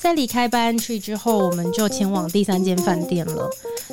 在离开 By Tree 之后，我们就前往第三间饭店了。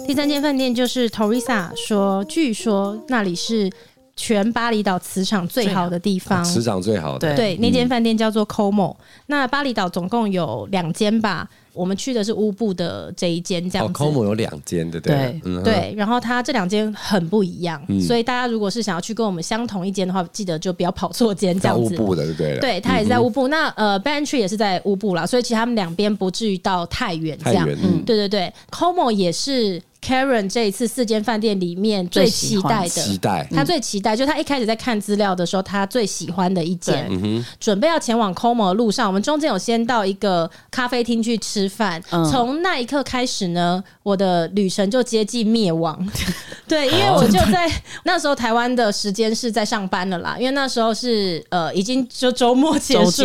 第三间饭店就是 Teresa 说，据说那里是全巴厘岛磁场最好的地方，磁场最好的。对，那间饭店叫做 Como。那巴厘岛总共有两间吧。我们去的是乌布的这一间，这样子。Como 有两间的，对对对。然后它这两间很不一样，所以大家如果是想要去跟我们相同一间的话，记得就不要跑错间，这样子。乌布的对对。对，它也是在乌布。那呃 Tree 也是在乌布啦，所以其实他们两边不至于到太远，这样。嗯，对对对。Como 也是。Karen 这一次四间饭店里面最期待的，期待。他最期待，就他一开始在看资料的时候，他最喜欢的一间，准备要前往 Como 的路上，我们中间有先到一个咖啡厅去吃饭，从那一刻开始呢，我的旅程就接近灭亡。对，因为我就在那时候台湾的时间是在上班了啦，因为那时候是呃已经就周末结束，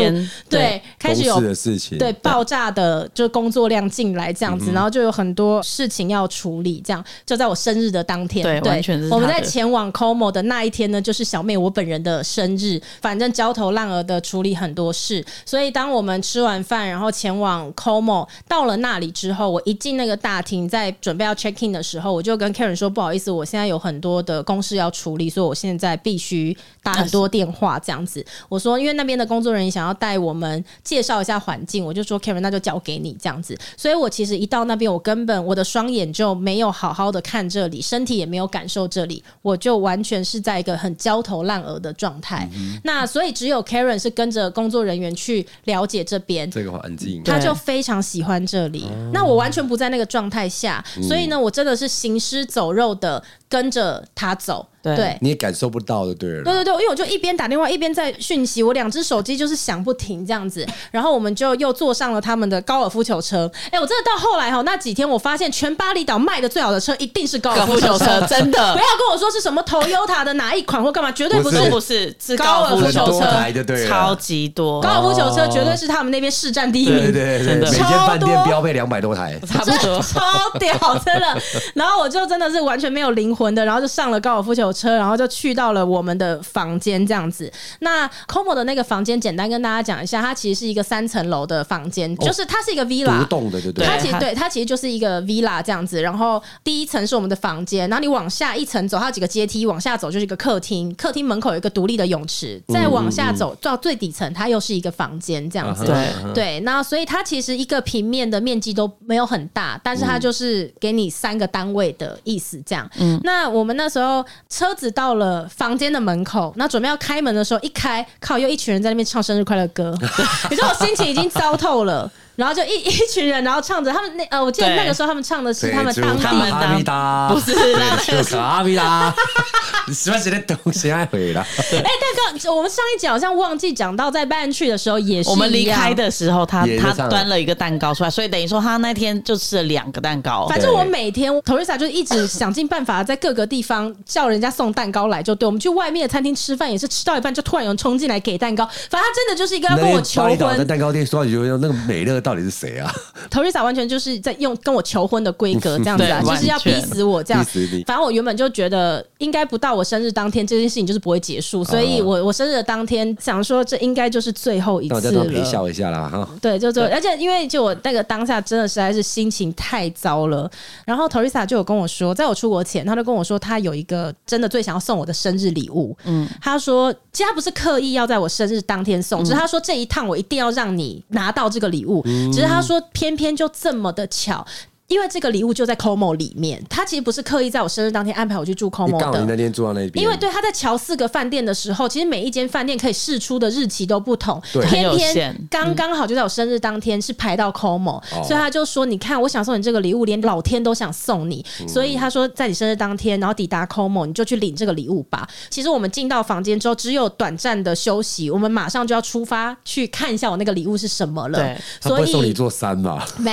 对，开始有的事情，对爆炸的就工作量进来这样子，然后就有很多事情要处理。这样就在我生日的当天，对，对完全是。我们在前往 Como 的那一天呢，就是小妹我本人的生日。反正焦头烂额的处理很多事，所以当我们吃完饭，然后前往 Como，到了那里之后，我一进那个大厅，在准备要 check in 的时候，我就跟 Karen 说：“不好意思，我现在有很多的公事要处理，所以我现在必须打很多电话。”这样子，我说：“因为那边的工作人员想要带我们介绍一下环境，我就说 Karen，那就交给你这样子。”所以，我其实一到那边，我根本我的双眼就没有。没有好好的看这里，身体也没有感受这里，我就完全是在一个很焦头烂额的状态。嗯、那所以只有 Karen 是跟着工作人员去了解这边。这个环境，他就非常喜欢这里。那我完全不在那个状态下，所以呢，我真的是行尸走肉的跟着他走。对，你也感受不到的，对了。对对对，因为我就一边打电话一边在讯息，我两只手机就是响不停这样子。然后我们就又坐上了他们的高尔夫球车。哎，我真的到后来哈，那几天我发现全巴厘岛卖的最好的车一定是高尔夫球车，真的。不要跟我说是什么 Toyota 的哪一款或干嘛，绝对不是，不是，是高尔夫球车，超级多。高尔夫球车绝对是他们那边市占第一名，对对对，每间饭店标配两百多台，差不多，超屌，真的。然后我就真的是完全没有灵魂的，然后就上了高尔夫球。车，然后就去到了我们的房间，这样子。那 Como 的那个房间，简单跟大家讲一下，它其实是一个三层楼的房间，就是它是一个 villa，独栋的，对对。它其实对它其实就是一个 villa 这样子。然后第一层是我们的房间，然后你往下一层走，它有几个阶梯，往下走就是一个客厅，客厅门口有一个独立的泳池，再往下走到最底层，它又是一个房间这样子。对对，那所以它其实一个平面的面积都没有很大，但是它就是给你三个单位的意思这样。嗯，那那我们那时候。车子到了房间的门口，那准备要开门的时候，一开，靠，又一群人在那边唱生日快乐歌，你说我心情已经糟透了。然后就一 一群人，然后唱着他们那呃，我记得那个时候他们唱的是他们当地的，不是那个阿米达，你喜欢谁的东西？爱回来？哎，但刚我们上一集好像忘记讲到，在 and Tree 的时候也是我们离开的时候，他他端了一个蛋糕出来，所以等于说他那天就吃了两个蛋糕。反正我每天 Teresa 就一直想尽办法在各个地方叫人家送蛋糕来，就对，我们去外面的餐厅吃饭也是吃到一半就突然有人冲进来给蛋糕，反正他真的就是一个要跟我求婚。蛋糕店说有有那个美乐。到底是谁啊？Teresa 完全就是在用跟我求婚的规格 这样子啊，就是要逼死我这样。反正我原本就觉得应该不到我生日当天这件事情就是不会结束，所以我我生日的当天想说这应该就是最后一次了。陪笑一下啦哈。对，就就而且因为就我那个当下真的实在是心情太糟了，然后 Teresa 就有跟我说，在我出国前，他就跟我说他有一个真的最想要送我的生日礼物。嗯，他说其实他不是刻意要在我生日当天送，只是他说这一趟我一定要让你拿到这个礼物。只是他说，偏偏就这么的巧。因为这个礼物就在 Como 里面，他其实不是刻意在我生日当天安排我去住 Como 的。你那天住到那边。因为对他在乔四个饭店的时候，其实每一间饭店可以试出的日期都不同，偏偏刚刚好就在我生日当天是排到 Como，、嗯、所以他就说：“你看，我想送你这个礼物，连老天都想送你。嗯”所以他说，在你生日当天，然后抵达 Como，你就去领这个礼物吧。其实我们进到房间之后，只有短暂的休息，我们马上就要出发去看一下我那个礼物是什么了。对，所以送你座山吧？没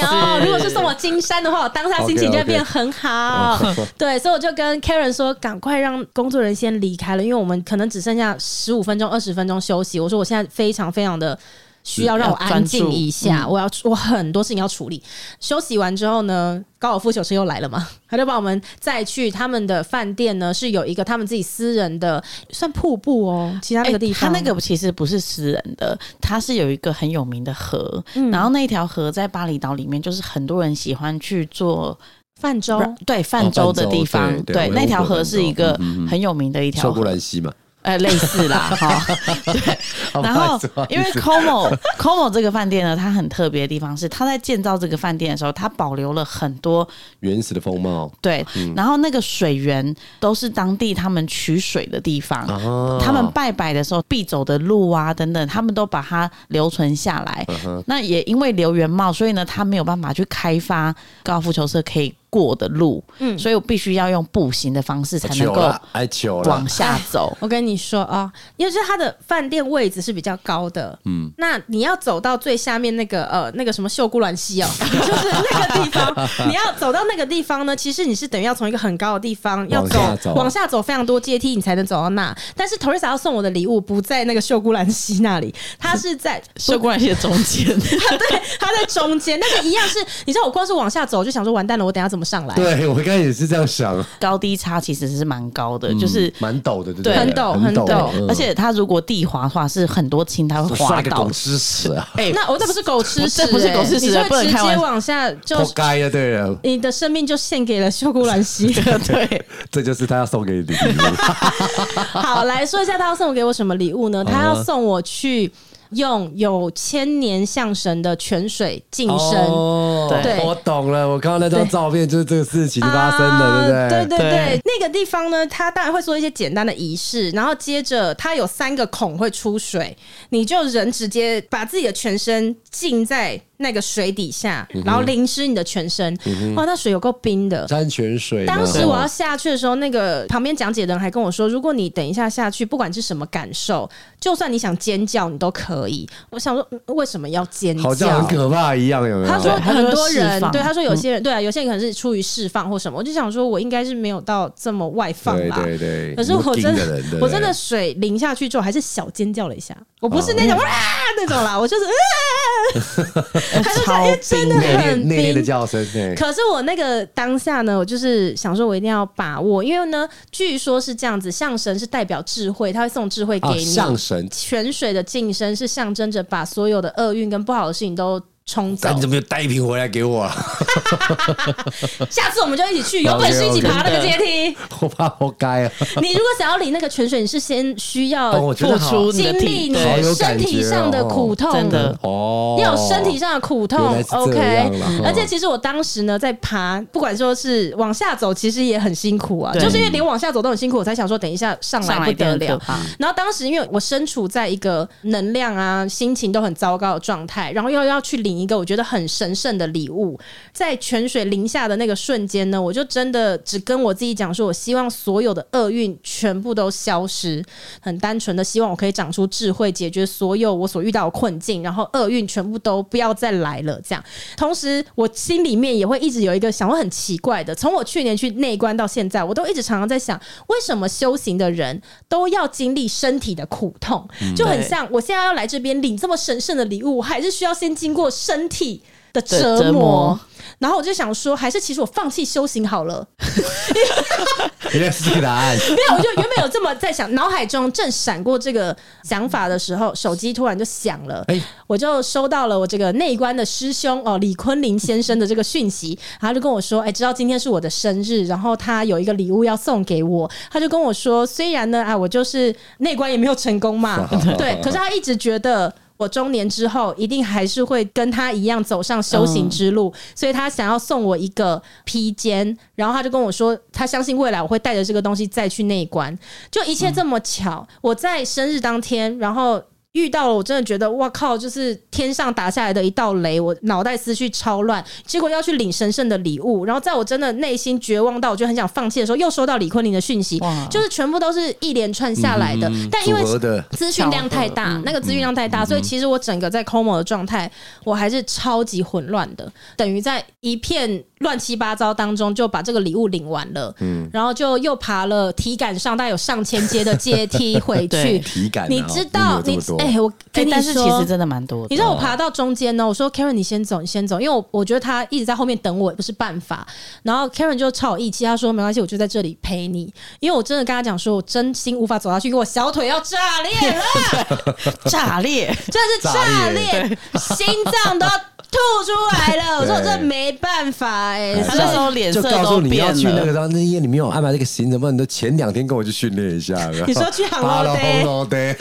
有，如果是送我。金山的话，我当下心情就会变很好。Okay, okay. 对，所以我就跟 Karen 说，赶快让工作人员先离开了，因为我们可能只剩下十五分钟、二十分钟休息。我说我现在非常非常的需要让我安静一下，我要我很多事情要处理。休息完之后呢，高尔夫球车又来了嘛，他就把我们载去他们的饭店呢，是有一个他们自己私人的算瀑布哦，其他那个地方，他那个其实不是私人的，他是有一个很有名的河，然后那条河在巴厘岛里面，就是很多人喜欢去做泛舟，对泛舟的地方，对，那条河是一个很有名的一条秀姑峦溪嘛。呃，类似啦，哈，对。然后，因为 Como Como 这个饭店呢，它很特别的地方是，它在建造这个饭店的时候，它保留了很多原始的风貌。对，然后那个水源都是当地他们取水的地方，他们拜拜的时候必走的路啊等等，他们都把它留存下来。那也因为留原貌，所以呢，他没有办法去开发高尔夫球社可以过的路，嗯，所以我必须要用步行的方式才能够往下走。我跟你说啊，因为是它的饭店位置是比较高的，嗯，那你要走到最下面那个呃那个什么秀姑峦溪哦，就是那个地方，你要走到那个地方呢，其实你是等于要从一个很高的地方要走往下走，往下走非常多阶梯，你才能走到那。但是 Teresa 要送我的礼物不在那个秀姑峦溪那里，它是在秀姑峦溪的中间，对，它在中间，但是一样是，你知道我光是往下走就想说完蛋了，我等下怎么？上来，对我刚才也是这样想，高低差其实是蛮高的，就是蛮陡的，对，很陡很陡，而且它如果地滑的话，是很多青苔会滑倒。狗吃屎啊！哎，那我这不是狗吃屎，不是狗吃屎，不能直接往下就活该啊！对啊，你的生命就献给了秀姑兰溪，对，这就是他要送给你的礼物。好，来说一下他要送给我什么礼物呢？他要送我去。用有千年象神的泉水净身，哦、对，我懂了。我看到那张照片，就是这个事情发生的，啊、对不对？对对对，那个地方呢，他当然会做一些简单的仪式，然后接着它有三个孔会出水，你就人直接把自己的全身浸在。那个水底下，然后淋湿你的全身，哇，那水有够冰的，山泉水。当时我要下去的时候，那个旁边讲解的人还跟我说，如果你等一下下去，不管是什么感受，就算你想尖叫，你都可以。我想说，为什么要尖叫？好像很可怕一样，有没有？他说很多人，对，他说有些人，对啊，有些人可能是出于释放或什么。我就想说，我应该是没有到这么外放吧？对对。可是我真的，我真的水淋下去之后，还是小尖叫了一下。我不是那种啊那种啦，我就是啊。还是因为真的很冰的叫声，可是我那个当下呢，我就是想说，我一定要把握，因为呢，据说是这样子，象神是代表智慧，他会送智慧给你。象神泉水的晋升是象征着把所有的厄运跟不好的事情都。冲走，你怎么又带一瓶回来给我啊？下次我们就一起去，有本事一起爬那个阶梯。我怕活该啊！你如果想要领那个泉水，你是先需要付出经历你身体上的苦痛的，真的哦。你有身体上的苦痛，OK。而且其实我当时呢，在爬，不管说是往下走，其实也很辛苦啊。就是因为连往下走都很辛苦，我才想说等一下上来不得了。然后当时因为我身处在一个能量啊、心情都很糟糕的状态，然后又要去领。一个我觉得很神圣的礼物，在泉水淋下的那个瞬间呢，我就真的只跟我自己讲说，我希望所有的厄运全部都消失，很单纯的希望我可以长出智慧，解决所有我所遇到的困境，然后厄运全部都不要再来了。这样，同时我心里面也会一直有一个想我很奇怪的，从我去年去内观到现在，我都一直常常在想，为什么修行的人都要经历身体的苦痛？就很像我现在要来这边领这么神圣的礼物，我还是需要先经过。身体的折磨。然后我就想说，还是其实我放弃修行好了。原来是这个答案。没有，我就原本有这么在想，脑海中正闪过这个想法的时候，手机突然就响了。哎，我就收到了我这个内观的师兄哦，李坤林先生的这个讯息，然后就跟我说，哎，知道今天是我的生日，然后他有一个礼物要送给我。他就跟我说，虽然呢，啊，我就是内观也没有成功嘛，对，可是他一直觉得。我中年之后一定还是会跟他一样走上修行之路，所以他想要送我一个披肩，然后他就跟我说，他相信未来我会带着这个东西再去那一关，就一切这么巧，我在生日当天，然后。遇到了，我真的觉得哇靠，就是天上打下来的一道雷，我脑袋思绪超乱。结果要去领神圣的礼物，然后在我真的内心绝望到我就很想放弃的时候，又收到李坤林的讯息，就是全部都是一连串下来的。嗯、但因为资讯量太大，那个资讯量太大，所以其实我整个在 Como 的状态，我还是超级混乱的，等于在一片。乱七八糟当中就把这个礼物领完了，嗯，然后就又爬了体感上大概有上千阶的阶梯回去。体感，你知道你哎、欸，我跟你说，但是其实真的蛮多的。你知道我爬到中间呢，我说 Karen 你先走，你先走，因为我我觉得他一直在后面等我也不是办法。然后 Karen 就超有义气，他说没关系，我就在这里陪你。因为我真的跟他讲说，我真心无法走下去，因为我小腿要炸裂了，炸裂，真的是炸裂，心脏都要。吐出来了！我说我真的没办法哎、欸，他那时候脸色都变了。就告诉你要去那个，然后那夜你没有安排那个行程，不然你都前两天跟我去训练一下。你说去杭州 对，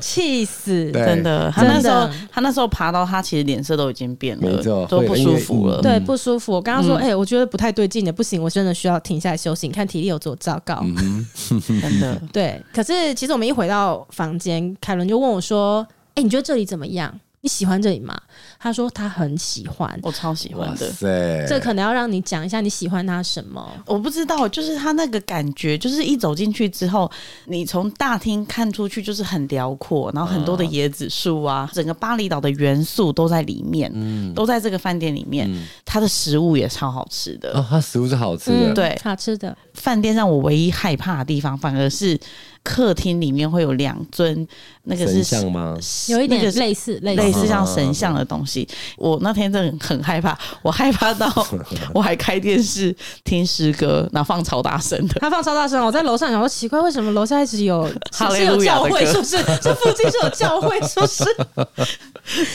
气死！真的，他那时候他那时候爬到他其实脸色都已经变了，都不舒服了。对，不舒服。我刚刚说，哎、欸，我觉得不太对劲的，不行，我真的需要停下来休息。你看体力有多糟糕，嗯、真的。对，可是其实我们一回到房间，凯伦就问我说：“哎、欸，你觉得这里怎么样？你喜欢这里吗？”他说他很喜欢，我超喜欢的。对，这可能要让你讲一下你喜欢他什么？我不知道，就是他那个感觉，就是一走进去之后，你从大厅看出去就是很辽阔，然后很多的椰子树啊，整个巴厘岛的元素都在里面，嗯，都在这个饭店里面。他的食物也超好吃的哦，他食物是好吃的，对，好吃的。饭店让我唯一害怕的地方，反而是客厅里面会有两尊那个是神像吗？有一点类似类似像神像的东西。我那天真的很害怕，我害怕到 我还开电视听诗歌，然后放超大声的。他放超大声，我在楼上想说奇怪，为什么楼下一直有 是有教会？是不是？这附近是有教会？是不是？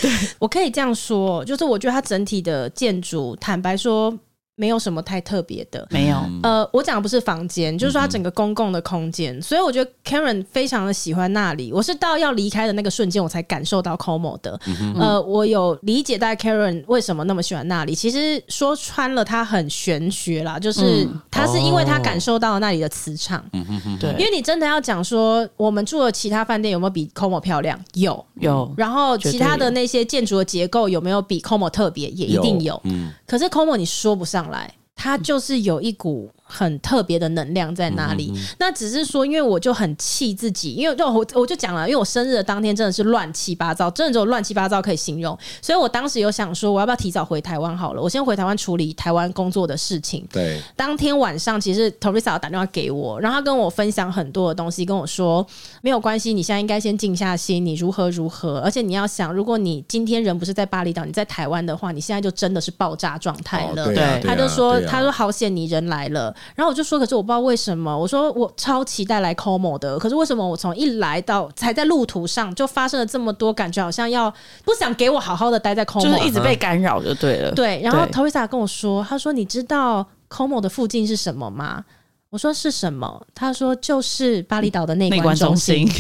对，我可以这样说，就是我觉得它整体的建筑，坦白说。没有什么太特别的，没有。呃，我讲的不是房间，就是说它整个公共的空间，嗯、所以我觉得 Karen 非常的喜欢那里。我是到要离开的那个瞬间，我才感受到 Como 的。嗯、呃，我有理解到 Karen 为什么那么喜欢那里。其实说穿了，他很玄学啦，就是他是因为他感受到了那里的磁场。嗯哼对，因为你真的要讲说，我们住的其他饭店有没有比 Como 漂亮？有，有。然后其他的那些建筑的结构有没有比 Como 特别？也一定有。有嗯。可是 Como 你说不上来，它就是有一股。很特别的能量在那里，那只是说，因为我就很气自己，因为就我我就讲了，因为我生日的当天真的是乱七八糟，真的只有乱七八糟可以形容，所以我当时有想说，我要不要提早回台湾好了，我先回台湾处理台湾工作的事情。对，当天晚上其实 Teresa 打电话给我，然后他跟我分享很多的东西，跟我说没有关系，你现在应该先静下心，你如何如何，而且你要想，如果你今天人不是在巴厘岛，你在台湾的话，你现在就真的是爆炸状态了。哦、对，啊、他就说，啊、他说好险你人来了，然后我就说，可是。我不知道为什么，我说我超期待来 Como 的，可是为什么我从一来到才在路途上就发生了这么多，感觉好像要不想给我好好的待在 Como，就是一直被干扰就对了。对，然后 Teresa 跟我说，他说你知道 Como 的附近是什么吗？我说是什么？他说就是巴厘岛的内观中心。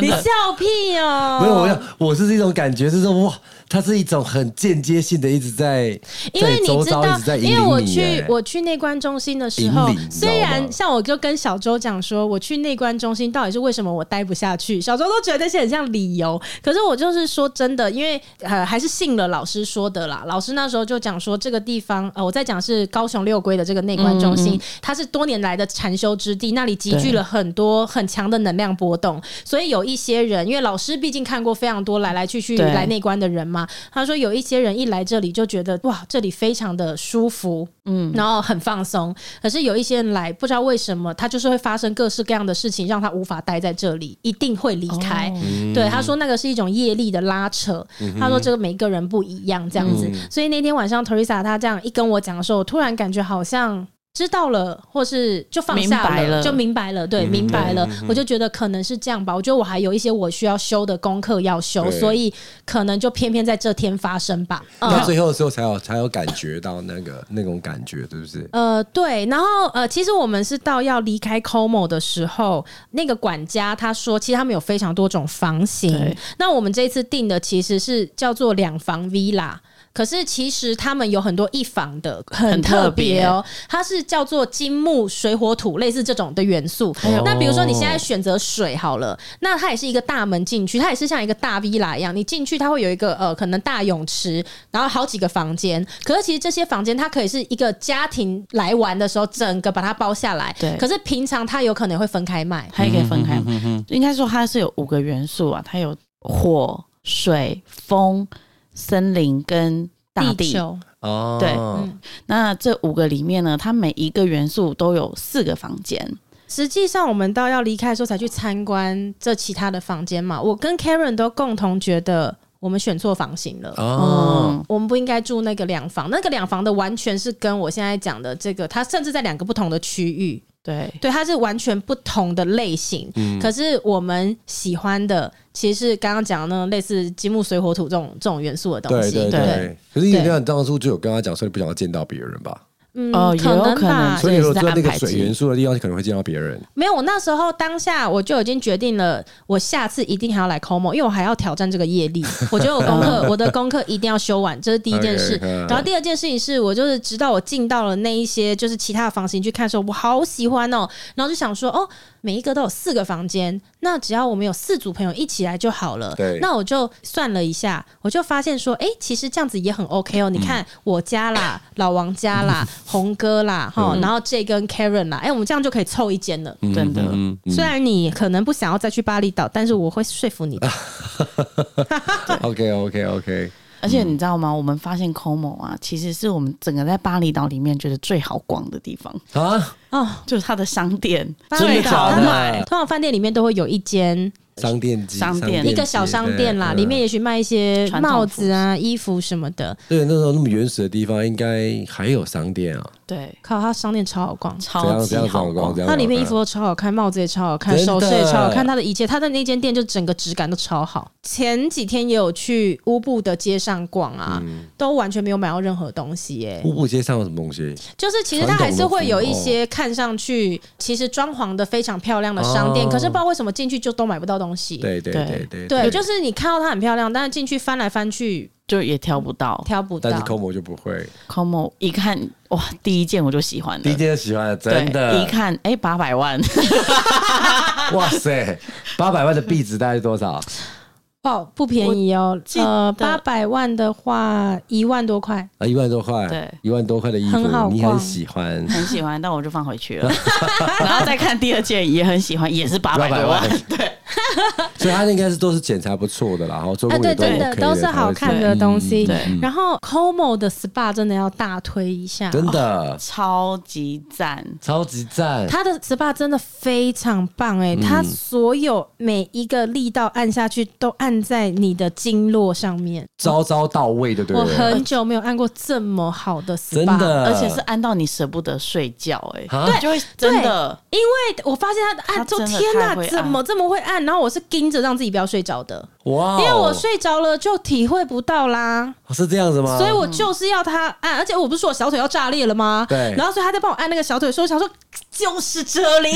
你笑屁哦！没有，我要我是这种感觉，是说哇。它是一种很间接性的，一直在，因为你知道，因为我去我去内观中心的时候，虽然像我就跟小周讲说，我去内观中心到底是为什么我待不下去，小周都觉得那些很像理由，可是我就是说真的，因为呃还是信了老师说的啦。老师那时候就讲说，这个地方呃我在讲是高雄六龟的这个内观中心，嗯嗯它是多年来的禅修之地，那里集聚了很多很强的能量波动，所以有一些人，因为老师毕竟看过非常多来来去去来内观的人嘛。他说有一些人一来这里就觉得哇，这里非常的舒服，嗯，然后很放松。可是有一些人来，不知道为什么，他就是会发生各式各样的事情，让他无法待在这里，一定会离开。哦、对，他说那个是一种业力的拉扯。嗯、他说这个每个人不一样，这样子。嗯、所以那天晚上，Teresa 他这样一跟我讲的时候，我突然感觉好像。知道了，或是就放下了，了就明白了。对，嗯、明白了，嗯、我就觉得可能是这样吧。我觉得我还有一些我需要修的功课要修，所以可能就偏偏在这天发生吧。到最后的时候才有才有感觉到那个那种感觉，对不对？呃，对。然后呃，其实我们是到要离开 Como 的时候，那个管家他说，其实他们有非常多种房型。那我们这一次订的其实是叫做两房 Villa。可是其实他们有很多一房的，很特别哦。它是叫做金木水火土，类似这种的元素。哦、那比如说你现在选择水好了，那它也是一个大门进去，它也是像一个大 villa 一样。你进去它会有一个呃，可能大泳池，然后好几个房间。可是其实这些房间它可以是一个家庭来玩的时候，整个把它包下来。对。可是平常它有可能会分开卖，它也可以分开卖。嗯、哼哼应该说它是有五个元素啊，它有火、水、风。森林跟大地，哦，对，嗯、那这五个里面呢，它每一个元素都有四个房间，实际上我们到要离开的时候才去参观这其他的房间嘛。我跟 Karen 都共同觉得我们选错房型了。哦、嗯，我们不应该住那个两房，那个两房的完全是跟我现在讲的这个，它甚至在两个不同的区域。对对，它是完全不同的类型。嗯，可是我们喜欢的其实是刚刚讲的那种类似金木水火土这种这种元素的东西。对对对。对，可是你这样当初就有跟他讲，说，你不想要见到别人吧？嗯，可能吧。所以说，在那个水元素的地方，可能会见到别人。没有，我那时候当下我就已经决定了，我下次一定还要来 Como，因为我还要挑战这个业力。我觉得我功课，我的功课一定要修完，这是第一件事。然后第二件事情是我就是直到我进到了那一些就是其他的房型去看的时候，我好喜欢哦，然后就想说哦。每一个都有四个房间，那只要我们有四组朋友一起来就好了。对，那我就算了一下，我就发现说，哎、欸，其实这样子也很 OK 哦。你看我家啦，嗯、老王家啦，红哥啦，哈、嗯，然后 J 跟 Karen 啦，哎、欸，我们这样就可以凑一间了。真的，虽然你可能不想要再去巴厘岛，但是我会说服你的。OK OK OK。而且你知道吗？我们发现 Como 啊，其实是我们整个在巴厘岛里面觉得最好逛的地方啊！哦，就是它的商店最好买。通常饭店里面都会有一间。商店街，商店一个小商店啦，里面也许卖一些帽子啊、衣服什么的。对，那时候那么原始的地方，应该还有商店啊。对，靠，它商店超好逛，超级好逛。它里面衣服都超好看，帽子也超好看，首饰也超好看。它的一切，它的那间店就整个质感都超好。前几天也有去乌布的街上逛啊，都完全没有买到任何东西耶。乌布街上有什么东西？就是其实它还是会有一些看上去其实装潢的非常漂亮的商店，可是不知道为什么进去就都买不到东西。对对对对对，就是你看到它很漂亮，但是进去翻来翻去就也挑不到，挑不到。但是 Como 就不会，Como 一看哇，第一件我就喜欢了，第一件就喜欢了，真的。一看哎，八百万，哇塞，八百万的币值大概是多少？哦，不便宜哦，呃，八百万的话，一万多块。啊，一万多块，对，一万多块的衣服，你很喜欢，很喜欢，但我就放回去了，然后再看第二件，也很喜欢，也是八百多万，对。所以它应该是都是检查不错的啦，然后做工也都 OK 的，都是好看的东西。然后 Como 的 SPA 真的要大推一下，真的？超级赞，超级赞。它的 SPA 真的非常棒哎，它所有每一个力道按下去都按在你的经络上面，招招到位的，对不对？我很久没有按过这么好的 SPA，真的，而且是按到你舍不得睡觉哎，对，就会真的，因为我发现它按，就天哪，怎么这么会按？然后我是盯着让自己不要睡着的，哇！因为我睡着了就体会不到啦，是这样子吗？所以我就是要他按，而且我不是说我小腿要炸裂了吗？对。然后所以他在帮我按那个小腿的时候，我想说就是这里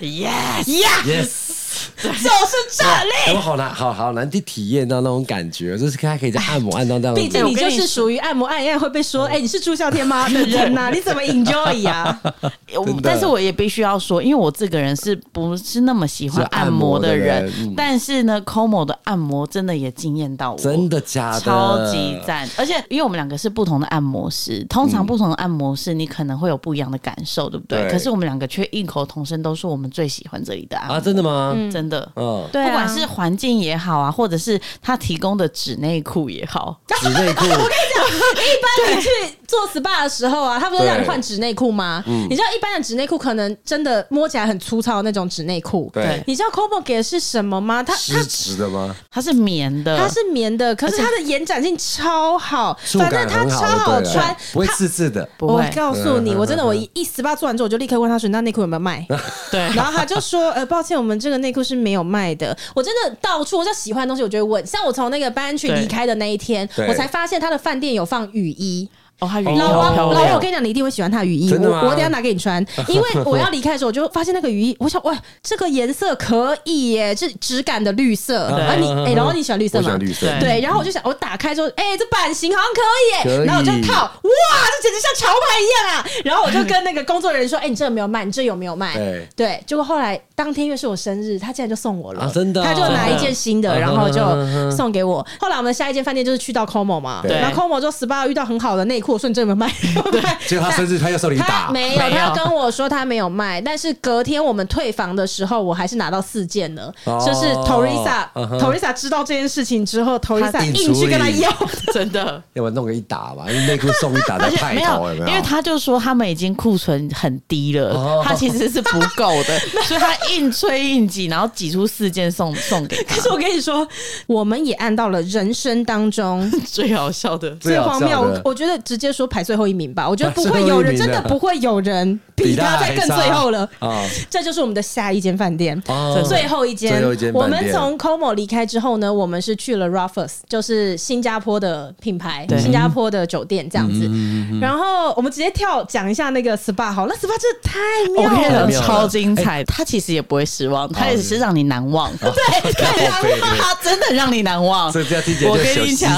，yes，yes。就是这里，我好难，好好难去体验到那种感觉，就是他可以在按摩按到这样。毕竟你就是属于按摩按按会被说，哎，你是朱孝天吗的人呐？你怎么 enjoy 啊？但是我也必须要说，因为我这个人是不是那么喜欢按摩的人？但是呢，Como 的按摩真的也惊艳到我，真的假的？超级赞！而且因为我们两个是不同的按摩师，通常不同的按摩师你可能会有不一样的感受，对不对？可是我们两个却异口同声都说我们最喜欢这里的按摩啊！真的吗？真的。嗯，对，不管是环境也好啊，或者是他提供的纸内裤也好，纸内裤。我跟你讲，一般你去做 SPA 的时候啊，他不是让你换纸内裤吗？嗯，你知道一般的纸内裤可能真的摸起来很粗糙的那种纸内裤，对。你知道 Cobo 给的是什么吗？它是纸的吗？它是棉的，它是棉的，可是它的延展性超好，反正它超好穿，不会刺刺的。我告诉你，我真的，我一 SPA 做完之后，我就立刻问他说：“那内裤有没有卖？”对，然后他就说：“呃，抱歉，我们这个内裤是没有卖的。”我真的到处，我就喜欢的东西，我就会问。像我从那个班群离开的那一天，我才发现他的饭店有放雨衣。哦，他雨衣老王，老王，我跟你讲，你一定会喜欢他的雨衣。我我等下拿给你穿，因为我要离开的时候，我就发现那个雨衣，我想，哇，这个颜色可以耶，是质感的绿色。啊，你哎，然后你喜欢绿色吗？喜欢绿色。对，然后我就想，我打开之后，哎，这版型好像可以耶。然后我就套，哇，这简直像潮牌一样啊！然后我就跟那个工作人员说，哎，你这个没有卖，你这有没有卖？对，结果后来当天因为是我生日，他竟然就送我了，真的，他就拿一件新的，然后就送给我。后来我们下一间饭店就是去到 Como 嘛，然后 Como 就 SPA 遇到很好的内裤。库，我说你这有没有卖？对，结果他甚至他要送你一打，没有，他跟我说他没有卖，但是隔天我们退房的时候，我还是拿到四件了。就是 Teresa，Teresa 知道这件事情之后，Teresa 硬去跟他要，真的，要不然弄个一打吧，因为内裤送一打的太多了，因为他就说他们已经库存很低了，他其实是不够的，所以他硬催硬挤，然后挤出四件送送给他。可是我跟你说，我们也按到了人生当中 最好笑的、最荒谬，我觉得直接说排最后一名吧。我觉得不会有人，真的不会有人比他在更最后了。这就是我们的下一间饭店，最后一间。我们从 Como 离开之后呢，我们是去了 Raffles，就是新加坡的品牌，新加坡的酒店这样子。然后我们直接跳讲一下那个 SPA 好，那 SPA 真的太妙了，超精彩。他其实也不会失望，他也是让你难忘。对，他真的让你难忘。我跟你讲。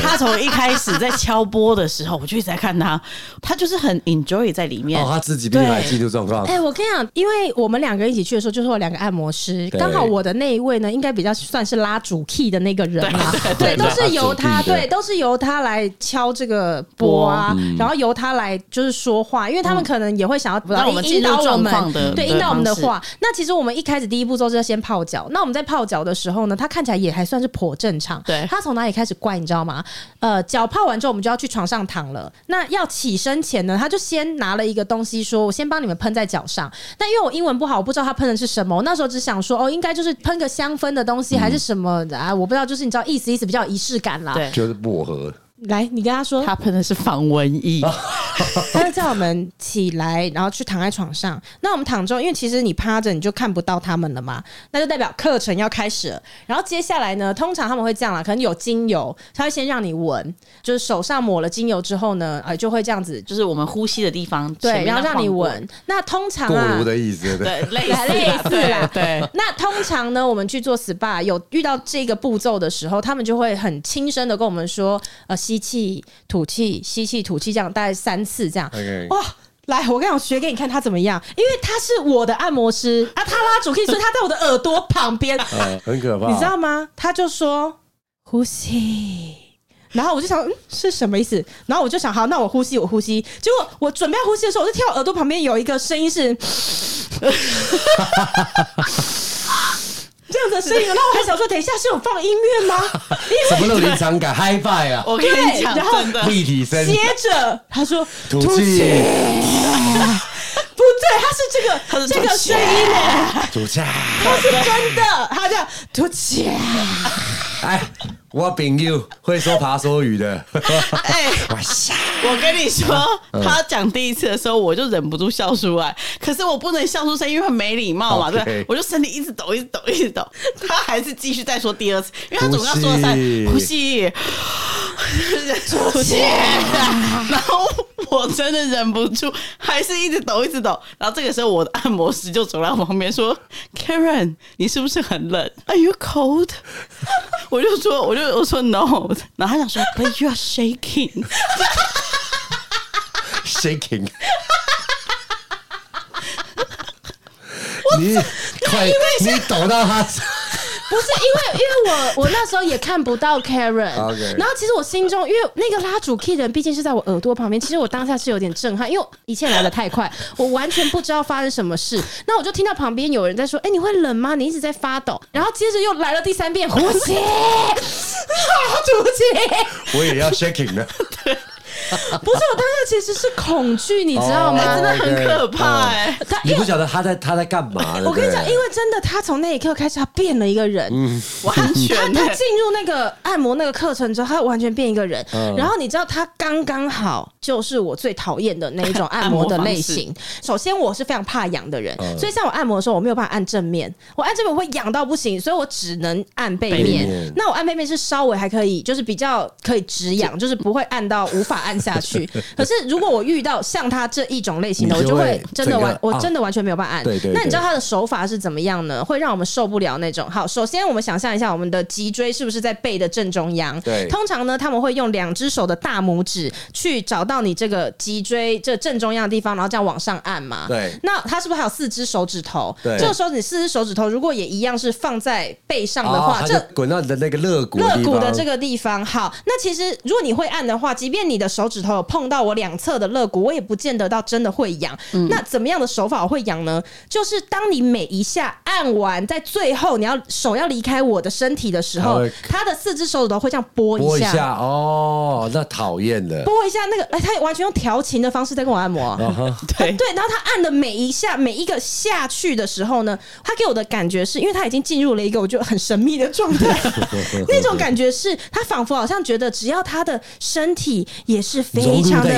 他从一开始在敲波的时候，我就一直在看他，他就是很 enjoy 在里面。哦，他自己并没有记录状况。哎，我跟你讲，因为我们两个人一起去的时候，就是我两个按摩师，刚好我的那一位呢，应该比较算是拉主 key 的那个人嘛。对，都是由他，对，都是由他来敲这个波啊，然后由他来就是说话，因为他们可能也会想要让我们引导我们，对，引导我们的话。那其实我们一开始第一步骤是要先泡脚。那我们在泡脚的时候呢，他看起来也还算是颇正常。对，他从哪里开始怪你知道吗？呃，脚泡完之后，我们就要去床上躺了。那要起身前呢，他就先拿了一个东西，说：“我先帮你们喷在脚上。”但因为我英文不好，我不知道他喷的是什么。我那时候只想说：“哦，应该就是喷个香氛的东西，还是什么的啊？”我不知道，就是你知道意思意思，比较仪式感啦。对，就是薄荷。来，你跟他说，他喷的是防蚊液，他就叫我们起来，然后去躺在床上。那我们躺着，因为其实你趴着，你就看不到他们了嘛，那就代表课程要开始了。然后接下来呢，通常他们会这样啦，可能有精油，他会先让你闻，就是手上抹了精油之后呢，呃，就会这样子，就是我们呼吸的地方，对，然后让你闻。那通常啊，的意思，对，类似类似啦，对。那通常呢，我们去做 SPA 有遇到这个步骤的时候，他们就会很轻声的跟我们说，呃，吸气。吐气，吸气，吐气，这样大概三次，这样。哇，来，我跟你讲，学给你看他怎么样，因为他是我的按摩师啊，他拉主 key，所以他在我的耳朵旁边，呃，很可怕，你知道吗？他就说呼吸，然后我就想，嗯，是什么意思？然后我就想，好，那我呼吸，我呼吸。结果我准备要呼吸的时候，我就听到耳朵旁边有一个声音是。这样的声音，然后我还想说，等一下是有放音乐吗？什么那种临场感嗨 i f i 啊！我跟你讲，然后立体声。接着他说吐气，不对，他是这个，他是这个声音呢，吐气，他是真的，他这样吐气。哎，我朋友会说爬梭语的。哎，我跟你说，他讲第一次的时候，我就忍不住笑出来。可是我不能笑出声，因为很没礼貌嘛，对，我就身体一直抖，一直抖，一直抖。他还是继续再说第二次，因为他总要说三呼吸。然后我真的忍不住，还是一直抖，一直抖。然后这个时候，我的按摩师就走到旁边说：“Karen，你是不是很冷？Are you cold？” 我就说，我就我说 no，然后他想说，but you are shaking，shaking，你快，你抖到他。不是因为，因为我我那时候也看不到 Karen，然后其实我心中，因为那个拉主 key 的人毕竟是在我耳朵旁边，其实我当下是有点震撼，因为一切来的太快，我完全不知道发生什么事。那我就听到旁边有人在说：“哎，你会冷吗？你一直在发抖。”然后接着又来了第三遍呼吸，拉主 key，我也要 shaking 的。对。不是，我当下其实是恐惧，你知道吗？真的很可怕哎！他你不晓得他在他在干嘛？我跟你讲，因为真的，他从那一刻开始，他变了一个人，完全他进入那个按摩那个课程之后，他完全变一个人。然后你知道，他刚刚好就是我最讨厌的那一种 按摩的类型。首先，我是非常怕痒的人，所以像我按摩的时候，我没有办法按正面，我按正面我会痒到不行，所以我只能按背面。那我按背面是稍微还可以，就是比较可以止痒，就是不会按到无法按。下去，可是如果我遇到像他这一种类型的，我就会真的完，我真的完全没有办法按。对对。那你知道他的手法是怎么样呢？会让我们受不了那种。好，首先我们想象一下，我们的脊椎是不是在背的正中央？对。通常呢，他们会用两只手的大拇指去找到你这个脊椎这正中央的地方，然后这样往上按嘛。对。那他是不是还有四只手指头？对。这个时候你四只手指头如果也一样是放在背上的话，这滚到你的那个肋骨肋骨的这个地方。好，那其实如果你会按的话，即便你的手手指头有碰到我两侧的肋骨，我也不见得到真的会痒。嗯、那怎么样的手法会痒呢？就是当你每一下按完，在最后你要手要离开我的身体的时候，他的四只手指头会这样拨一下。拨一下哦，那讨厌的。拨一下那个，哎，他完全用调情的方式在跟我按摩。Uh. 对对，然后他按的每一下每一个下去的时候呢，他给我的感觉是因为他已经进入了一个我觉得很神秘的状态，那种感觉是他仿佛好像觉得只要他的身体也是非常的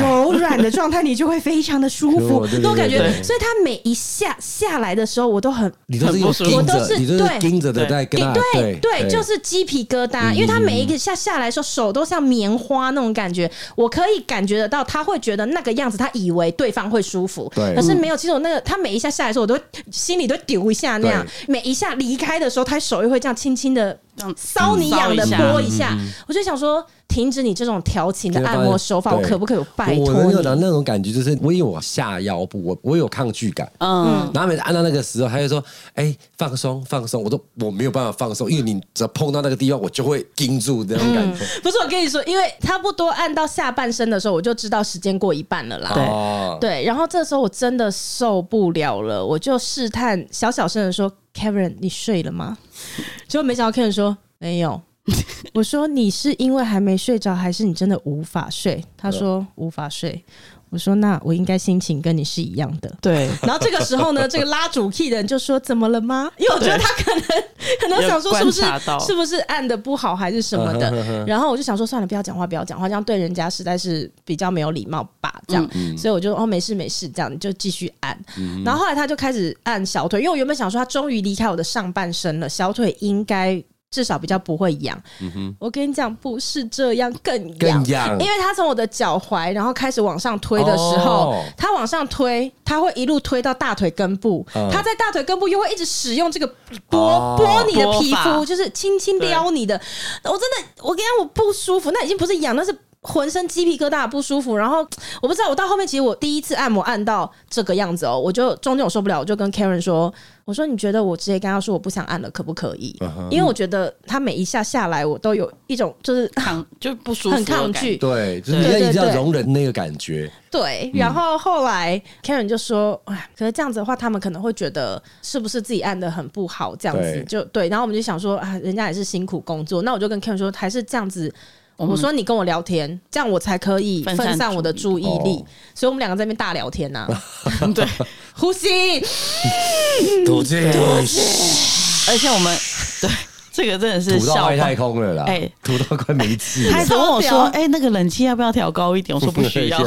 柔软的状态，你就会非常的舒服，那种感觉。所以他每一下下来的时候，我都很，你都是我都是对盯着的在跟他对对，就是鸡皮疙瘩，因为他每一个下下来的时候，手都像棉花那种感觉，我可以感觉得到，他会觉得那个样子，他以为对方会舒服，对，可是没有。其实我那个他每一下下来的时候，我都心里都丢一下那样，每一下离开的时候，他手又会这样轻轻的。搔你痒的摸一下，我就想说，停止你这种调情的按摩手法，我可不可以拜托你？我有的那种感觉，就是我因为我下腰部，我我有抗拒感，嗯，然后每次按到那个时候，他就说：“哎，放松放松。”我说我没有办法放松，因为你只要碰到那个地方，我就会盯住那种感觉。不是我跟你说，因为差不多按到下半身的时候，我就知道时间过一半了啦。对对，然后这时候我真的受不了了，我就试探小小声的说。Karen，你睡了吗？结果没想到 Karen 说没有。我说你是因为还没睡着，还是你真的无法睡？他说无法睡。我说那我应该心情跟你是一样的。对。然后这个时候呢，这个拉主 key 的人就说怎么了吗？因为我觉得他可能可能想说是不是是不是按的不好还是什么的。然后我就想说算了，不要讲话，不要讲话，这样对人家实在是比较没有礼貌吧。这样，所以我就哦没事没事，这样你就继续按。然后后来他就开始按小腿，因为我原本想说他终于离开我的上半身了，小腿应该。至少比较不会痒。嗯、哼我跟你讲，不是这样，更痒。更痒。因为它从我的脚踝，然后开始往上推的时候，哦、他往上推，它会一路推到大腿根部。嗯、他在大腿根部又会一直使用这个拨拨你的皮肤，就是轻轻撩你的。我真的，我跟你讲，我不舒服，那已经不是痒，那是。浑身鸡皮疙瘩不舒服，然后 我不知道，我到后面其实我第一次按摩按到这个样子哦，我就中间我受不了，我就跟 Karen 说，我说你觉得我直接跟他说我不想按了，可不可以？Uh huh. 因为我觉得他每一下下来，我都有一种 就是抗就不舒服，很抗拒，对，就是你一定要容忍那个感觉。对，然后后来 Karen 就说，哎，可是这样子的话，他们可能会觉得是不是自己按的很不好，这样子对就对，然后我们就想说啊，人家也是辛苦工作，那我就跟 Karen 说，还是这样子。我说你跟我聊天，这样我才可以分散我的注意力。所以，我们两个在那边大聊天呐。对，呼吸，吐气，吐气。而且我们 对这个真的是吐到外太空了啦！哎，吐到快没气。他还跟我说：“哎，那个冷气要不要调高一点？”我说：“不需要。”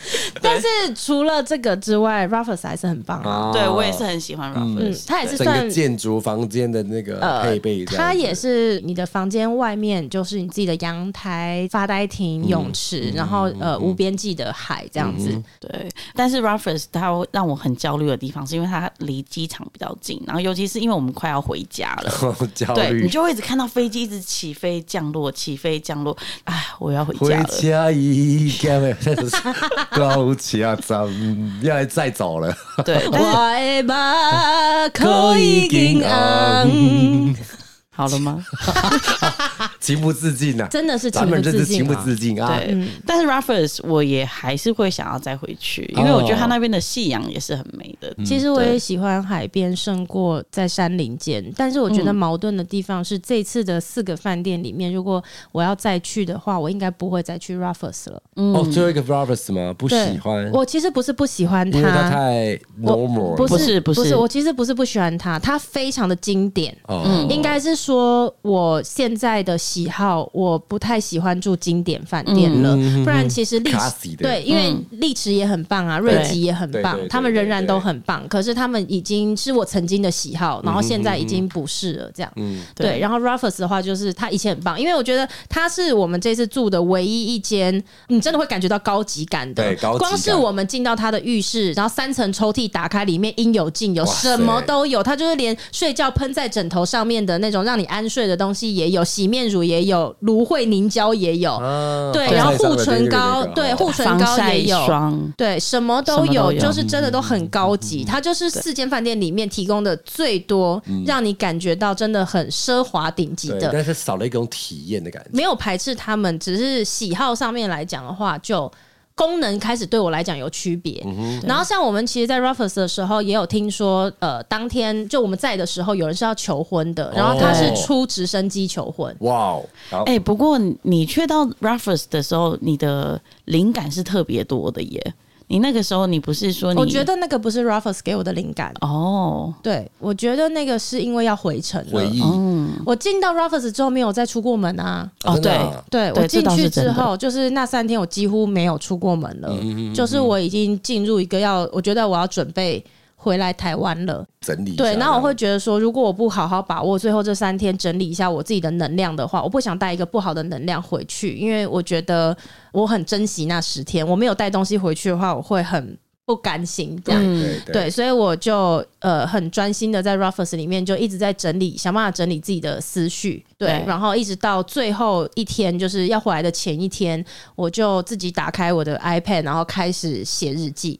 但是除了这个之外，Ruffles 还是很棒啊！对，我也是很喜欢 Ruffles，它也是算建筑房间的那个配备。它也是你的房间外面就是你自己的阳台、发呆亭、泳池，然后呃无边际的海这样子。对，但是 Ruffles 它让我很焦虑的地方是因为它离机场比较近，然后尤其是因为我们快要回家了，对，你就会一直看到飞机一直起飞降落、起飞降落。哎，我要回家了。回家一 高起啊，咱要再走了。对，我把口已经昂。好了吗？情不自禁啊，真的是情不自禁，情不自禁啊。对，但是 Raffles 我也还是会想要再回去，因为我觉得他那边的夕阳也是很美的。其实我也喜欢海边胜过在山林间，但是我觉得矛盾的地方是，这次的四个饭店里面，如果我要再去的话，我应该不会再去 Raffles 了。哦，最后一个 Raffles 吗？不喜欢。我其实不是不喜欢他，他太 normal。不是不是，我其实不是不喜欢他，他非常的经典。嗯，应该是说。说我现在的喜好，我不太喜欢住经典饭店了。不然其实丽池对，因为丽池也很棒啊，瑞吉也很棒，他们仍然都很棒。可是他们已经是我曾经的喜好，然后现在已经不是了。这样，对。然后 Raffles 的话，就是他以前很棒，因为我觉得他是我们这次住的唯一一间，你真的会感觉到高级感的。对光是我们进到他的浴室，然后三层抽屉打开，里面应有尽有，什么都有。他就是连睡觉喷在枕头上面的那种让。你安睡的东西也有，洗面乳乳也有，芦荟凝胶也有，对，然后护唇膏，对，护唇膏也有，对，什么都有，就是真的都很高级。它就是四间饭店里面提供的最多，让你感觉到真的很奢华顶级的，但是少了一种体验的感觉。没有排斥他们，只是喜好上面来讲的话，就。功能开始对我来讲有区别，嗯、然后像我们其实，在 Ruffles 的时候也有听说，呃，当天就我们在的时候，有人是要求婚的，然后他是出直升机求婚。哇哦！哎，不过你去到 Ruffles 的时候，你的灵感是特别多的耶。你那个时候，你不是说你？我觉得那个不是 Ruffles 给我的灵感哦。对，我觉得那个是因为要回程了。回忆。嗯，我进到 Ruffles 之后没有再出过门啊。哦，对，对我进去之后，就是那三天我几乎没有出过门了。就是我已经进入一个要，我觉得我要准备。回来台湾了，整理对，那我会觉得说，如果我不好好把握最后这三天，整理一下我自己的能量的话，我不想带一个不好的能量回去，因为我觉得我很珍惜那十天，我没有带东西回去的话，我会很不甘心这样，嗯、对，所以我就呃很专心的在 Ruffles 里面就一直在整理，想办法整理自己的思绪，对，对。然后一直到最后一天，就是要回来的前一天，我就自己打开我的 iPad，然后开始写日记。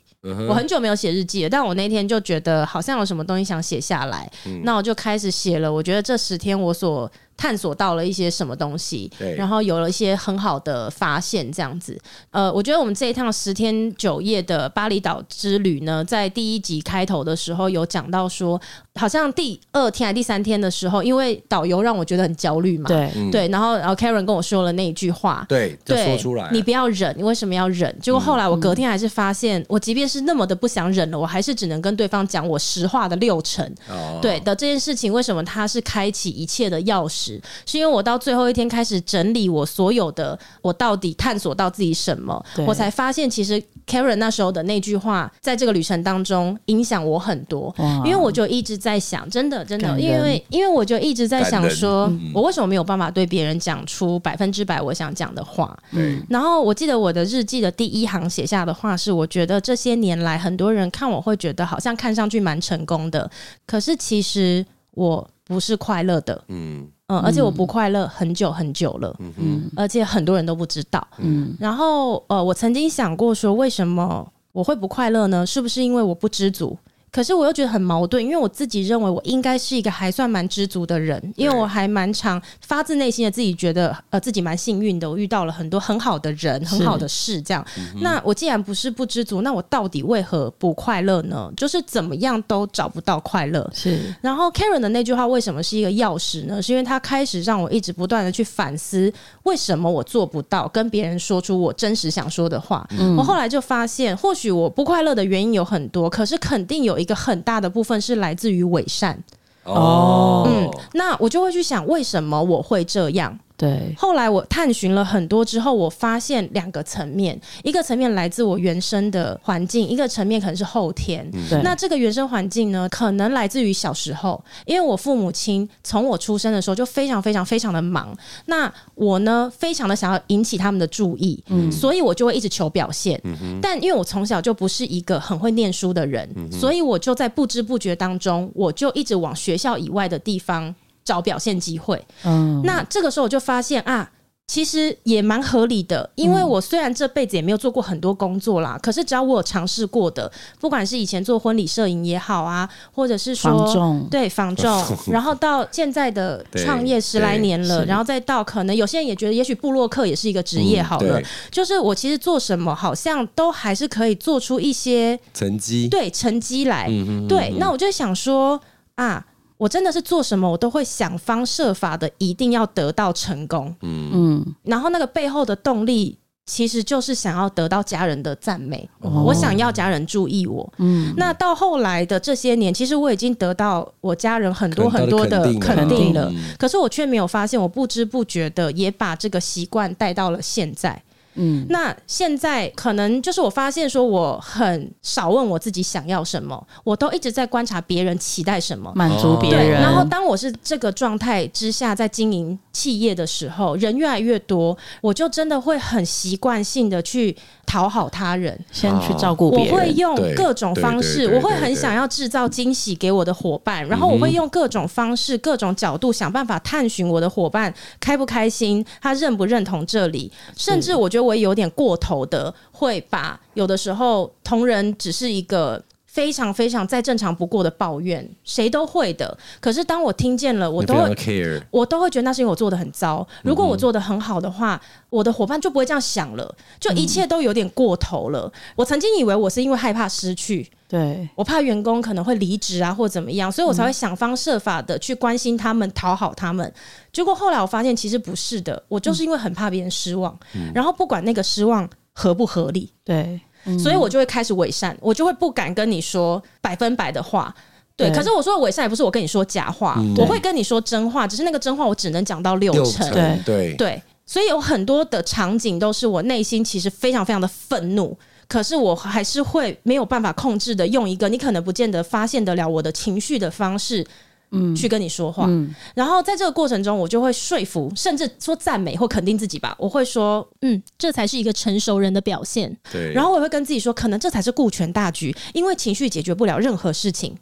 我很久没有写日记了，但我那天就觉得好像有什么东西想写下来，嗯、那我就开始写了。我觉得这十天我所探索到了一些什么东西，对然后有了一些很好的发现，这样子。呃，我觉得我们这一趟十天九夜的巴厘岛之旅呢，在第一集开头的时候有讲到说，好像第二天还第三天的时候，因为导游让我觉得很焦虑嘛，对、嗯、对，然后然后 Karen 跟我说了那一句话，对，就说出来，你不要忍，你为什么要忍？结果后来我隔天还是发现，我即便是那么的不想忍了，我还是只能跟对方讲我实话的六成，哦、对的这件事情，为什么它是开启一切的钥匙？是因为我到最后一天开始整理我所有的，我到底探索到自己什么，我才发现其实 Karen 那时候的那句话，在这个旅程当中影响我很多。因为我就一直在想，真的真的，因为因为我就一直在想说，人我为什么没有办法对别人讲出百分之百我想讲的话？嗯，然后我记得我的日记的第一行写下的话是，我觉得这些年来很多人看我会觉得好像看上去蛮成功的，可是其实我不是快乐的。嗯。嗯，而且我不快乐很久很久了，嗯，而且很多人都不知道，嗯，然后呃，我曾经想过说，为什么我会不快乐呢？是不是因为我不知足？可是我又觉得很矛盾，因为我自己认为我应该是一个还算蛮知足的人，因为我还蛮常发自内心的自己觉得呃自己蛮幸运的，我遇到了很多很好的人、很好的事，这样。是那我既然不是不知足，那我到底为何不快乐呢？就是怎么样都找不到快乐。是。然后 Karen 的那句话为什么是一个钥匙呢？是因为他开始让我一直不断的去反思，为什么我做不到跟别人说出我真实想说的话。嗯。我后来就发现，或许我不快乐的原因有很多，可是肯定有。一个很大的部分是来自于伪善哦，嗯，那我就会去想，为什么我会这样？对，后来我探寻了很多之后，我发现两个层面，一个层面来自我原生的环境，一个层面可能是后天。嗯、那这个原生环境呢，可能来自于小时候，因为我父母亲从我出生的时候就非常非常非常的忙，那我呢，非常的想要引起他们的注意，嗯，所以我就会一直求表现。嗯、但因为我从小就不是一个很会念书的人，嗯、所以我就在不知不觉当中，我就一直往学校以外的地方。找表现机会，嗯，那这个时候我就发现啊，其实也蛮合理的，因为我虽然这辈子也没有做过很多工作啦，可是只要我有尝试过的，不管是以前做婚礼摄影也好啊，或者是说房对房仲，然后到现在的 创业十来年了，然后再到可能有些人也觉得，也许布洛克也是一个职业好了，就是我其实做什么好像都还是可以做出一些成绩，对成绩来，嗯对，那我就想说啊。我真的是做什么，我都会想方设法的，一定要得到成功。嗯，然后那个背后的动力，其实就是想要得到家人的赞美。哦、我想要家人注意我。嗯，那到后来的这些年，其实我已经得到我家人很多很多的肯定了，可是我却没有发现，我不知不觉的也把这个习惯带到了现在。嗯，那现在可能就是我发现说，我很少问我自己想要什么，我都一直在观察别人期待什么，满足别人。然后当我是这个状态之下，在经营企业的时候，人越来越多，我就真的会很习惯性的去讨好他人，先去照顾别人。我会用各种方式，我会很想要制造惊喜给我的伙伴，然后我会用各种方式、各种角度想办法探寻我的伙伴开不开心，他认不认同这里，甚至我觉得我会有点过头的，会把有的时候同人只是一个。非常非常再正常不过的抱怨，谁都会的。可是当我听见了，我都会，我都会觉得那是因为我做的很糟。如果我做的很好的话，嗯、我的伙伴就不会这样想了，就一切都有点过头了。嗯、我曾经以为我是因为害怕失去，对，我怕员工可能会离职啊或怎么样，所以我才会想方设法的去关心他们、讨好他们。结果后来我发现其实不是的，我就是因为很怕别人失望，嗯、然后不管那个失望合不合理，对。所以我就会开始伪善，我就会不敢跟你说百分百的话，对。可是我说的伪善也不是我跟你说假话，嗯、我会跟你说真话，只是那个真话我只能讲到六成。六成，对对。所以有很多的场景都是我内心其实非常非常的愤怒，可是我还是会没有办法控制的用一个你可能不见得发现得了我的情绪的方式。嗯，去跟你说话，嗯，然后在这个过程中，我就会说服，甚至说赞美或肯定自己吧。我会说，嗯，这才是一个成熟人的表现。对，然后我会跟自己说，可能这才是顾全大局，因为情绪解决不了任何事情，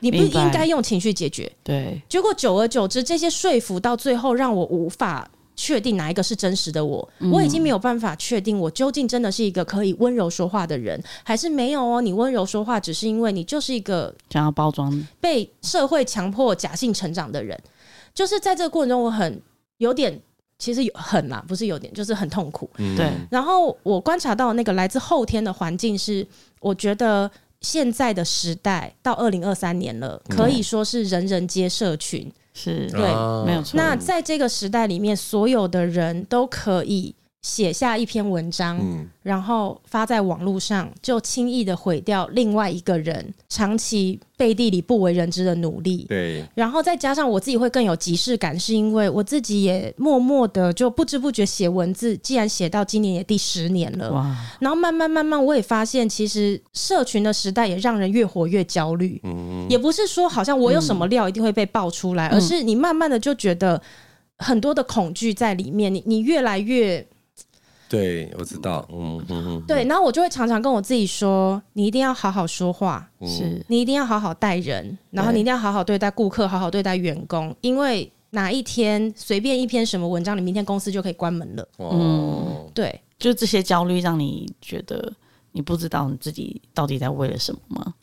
你不应该用情绪解决。对，结果久而久之，这些说服到最后让我无法。确定哪一个是真实的我，我已经没有办法确定我究竟真的是一个可以温柔说话的人，还是没有哦？你温柔说话只是因为你就是一个想要包装、被社会强迫假性成长的人。就是在这个过程中，我很有点，其实有很啦，不是有点，就是很痛苦。对。然后我观察到那个来自后天的环境是，我觉得现在的时代到二零二三年了，可以说是人人皆社群。是对，没有错。那在这个时代里面，所有的人都可以。写下一篇文章，嗯、然后发在网络上，就轻易的毁掉另外一个人长期背地里不为人知的努力。对，然后再加上我自己会更有即视感，是因为我自己也默默的就不知不觉写文字，既然写到今年也第十年了，哇！然后慢慢慢慢，我也发现，其实社群的时代也让人越活越焦虑。嗯，也不是说好像我有什么料一定会被爆出来，嗯、而是你慢慢的就觉得很多的恐惧在里面，你你越来越。对，我知道，嗯嗯嗯，对，然后我就会常常跟我自己说，你一定要好好说话，是。你一定要好好待人，然后你一定要好好对待顾客，好好对待员工，因为哪一天随便一篇什么文章，你明天公司就可以关门了。嗯，对，就这些焦虑让你觉得你不知道你自己到底在为了什么吗？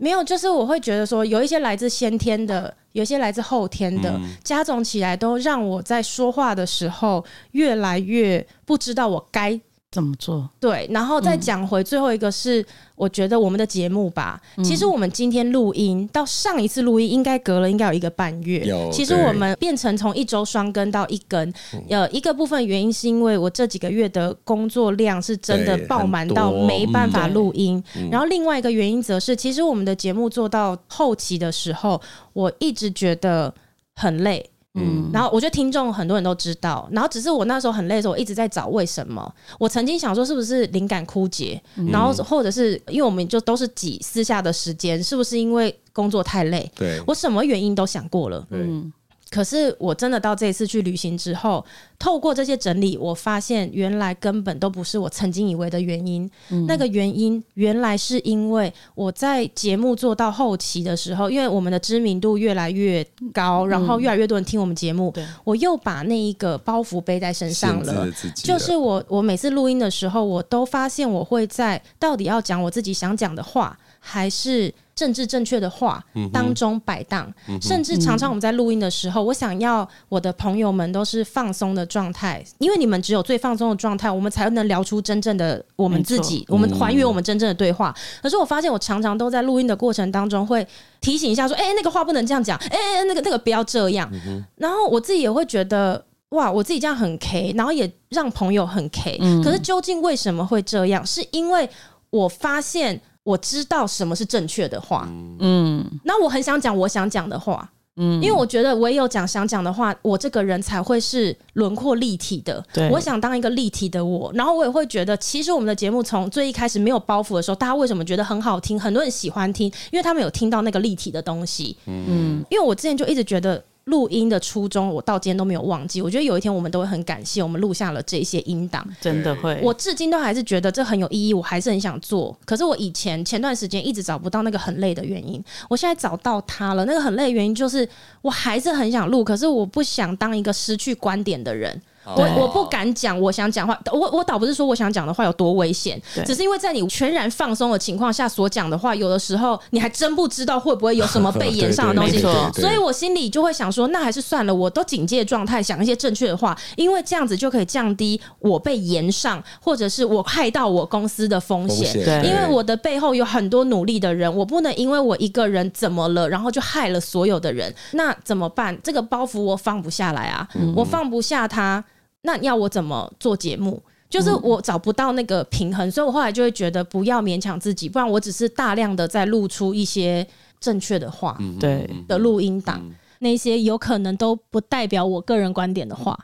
没有，就是我会觉得说，有一些来自先天的，有一些来自后天的，嗯、加总起来都让我在说话的时候越来越不知道我该。怎么做？对，然后再讲回最后一个是，我觉得我们的节目吧，嗯、其实我们今天录音到上一次录音应该隔了应该有一个半月。有，其实我们变成从一周双更到一更，呃，一个部分原因是因为我这几个月的工作量是真的爆满到没办法录音，嗯、然后另外一个原因则是，其实我们的节目做到后期的时候，我一直觉得很累。嗯，然后我觉得听众很多人都知道，然后只是我那时候很累的时候，我一直在找为什么。我曾经想说，是不是灵感枯竭？嗯、然后或者是因为我们就都是挤私下的时间，是不是因为工作太累？对，我什么原因都想过了。嗯。可是我真的到这一次去旅行之后，透过这些整理，我发现原来根本都不是我曾经以为的原因。嗯、那个原因原来是因为我在节目做到后期的时候，因为我们的知名度越来越高，然后越来越多人听我们节目，嗯、我又把那一个包袱背在身上了。了就是我，我每次录音的时候，我都发现我会在到底要讲我自己想讲的话，还是。政治正确的话当中摆荡，甚至常常我们在录音的时候，嗯、我想要我的朋友们都是放松的状态，因为你们只有最放松的状态，我们才能聊出真正的我们自己，我们还原我们真正的对话。嗯、可是我发现，我常常都在录音的过程当中会提醒一下说：“哎、欸，那个话不能这样讲，哎、欸，那个那个不要这样。嗯”然后我自己也会觉得哇，我自己这样很 K，然后也让朋友很 K。嗯、可是究竟为什么会这样？是因为我发现。我知道什么是正确的话，嗯，那我很想讲我想讲的话，嗯，因为我觉得唯有讲想讲的话，我这个人才会是轮廓立体的。对，我想当一个立体的我，然后我也会觉得，其实我们的节目从最一开始没有包袱的时候，大家为什么觉得很好听？很多人喜欢听，因为他们有听到那个立体的东西。嗯，因为我之前就一直觉得。录音的初衷，我到今天都没有忘记。我觉得有一天我们都会很感谢我们录下了这些音档，真的会。我至今都还是觉得这很有意义，我还是很想做。可是我以前前段时间一直找不到那个很累的原因，我现在找到它了。那个很累的原因就是我还是很想录，可是我不想当一个失去观点的人。我我不敢讲我想讲话，我我倒不是说我想讲的话有多危险，只是因为在你全然放松的情况下所讲的话，有的时候你还真不知道会不会有什么被延上的 东西，所以我心里就会想说，那还是算了，我都警戒状态，想一些正确的话，因为这样子就可以降低我被延上，或者是我害到我公司的风险，因为我的背后有很多努力的人，我不能因为我一个人怎么了，然后就害了所有的人，那怎么办？这个包袱我放不下来啊，我放不下他。那要我怎么做节目？就是我找不到那个平衡，所以我后来就会觉得不要勉强自己，不然我只是大量的在露出一些正确的话，对的录音档，那些有可能都不代表我个人观点的话。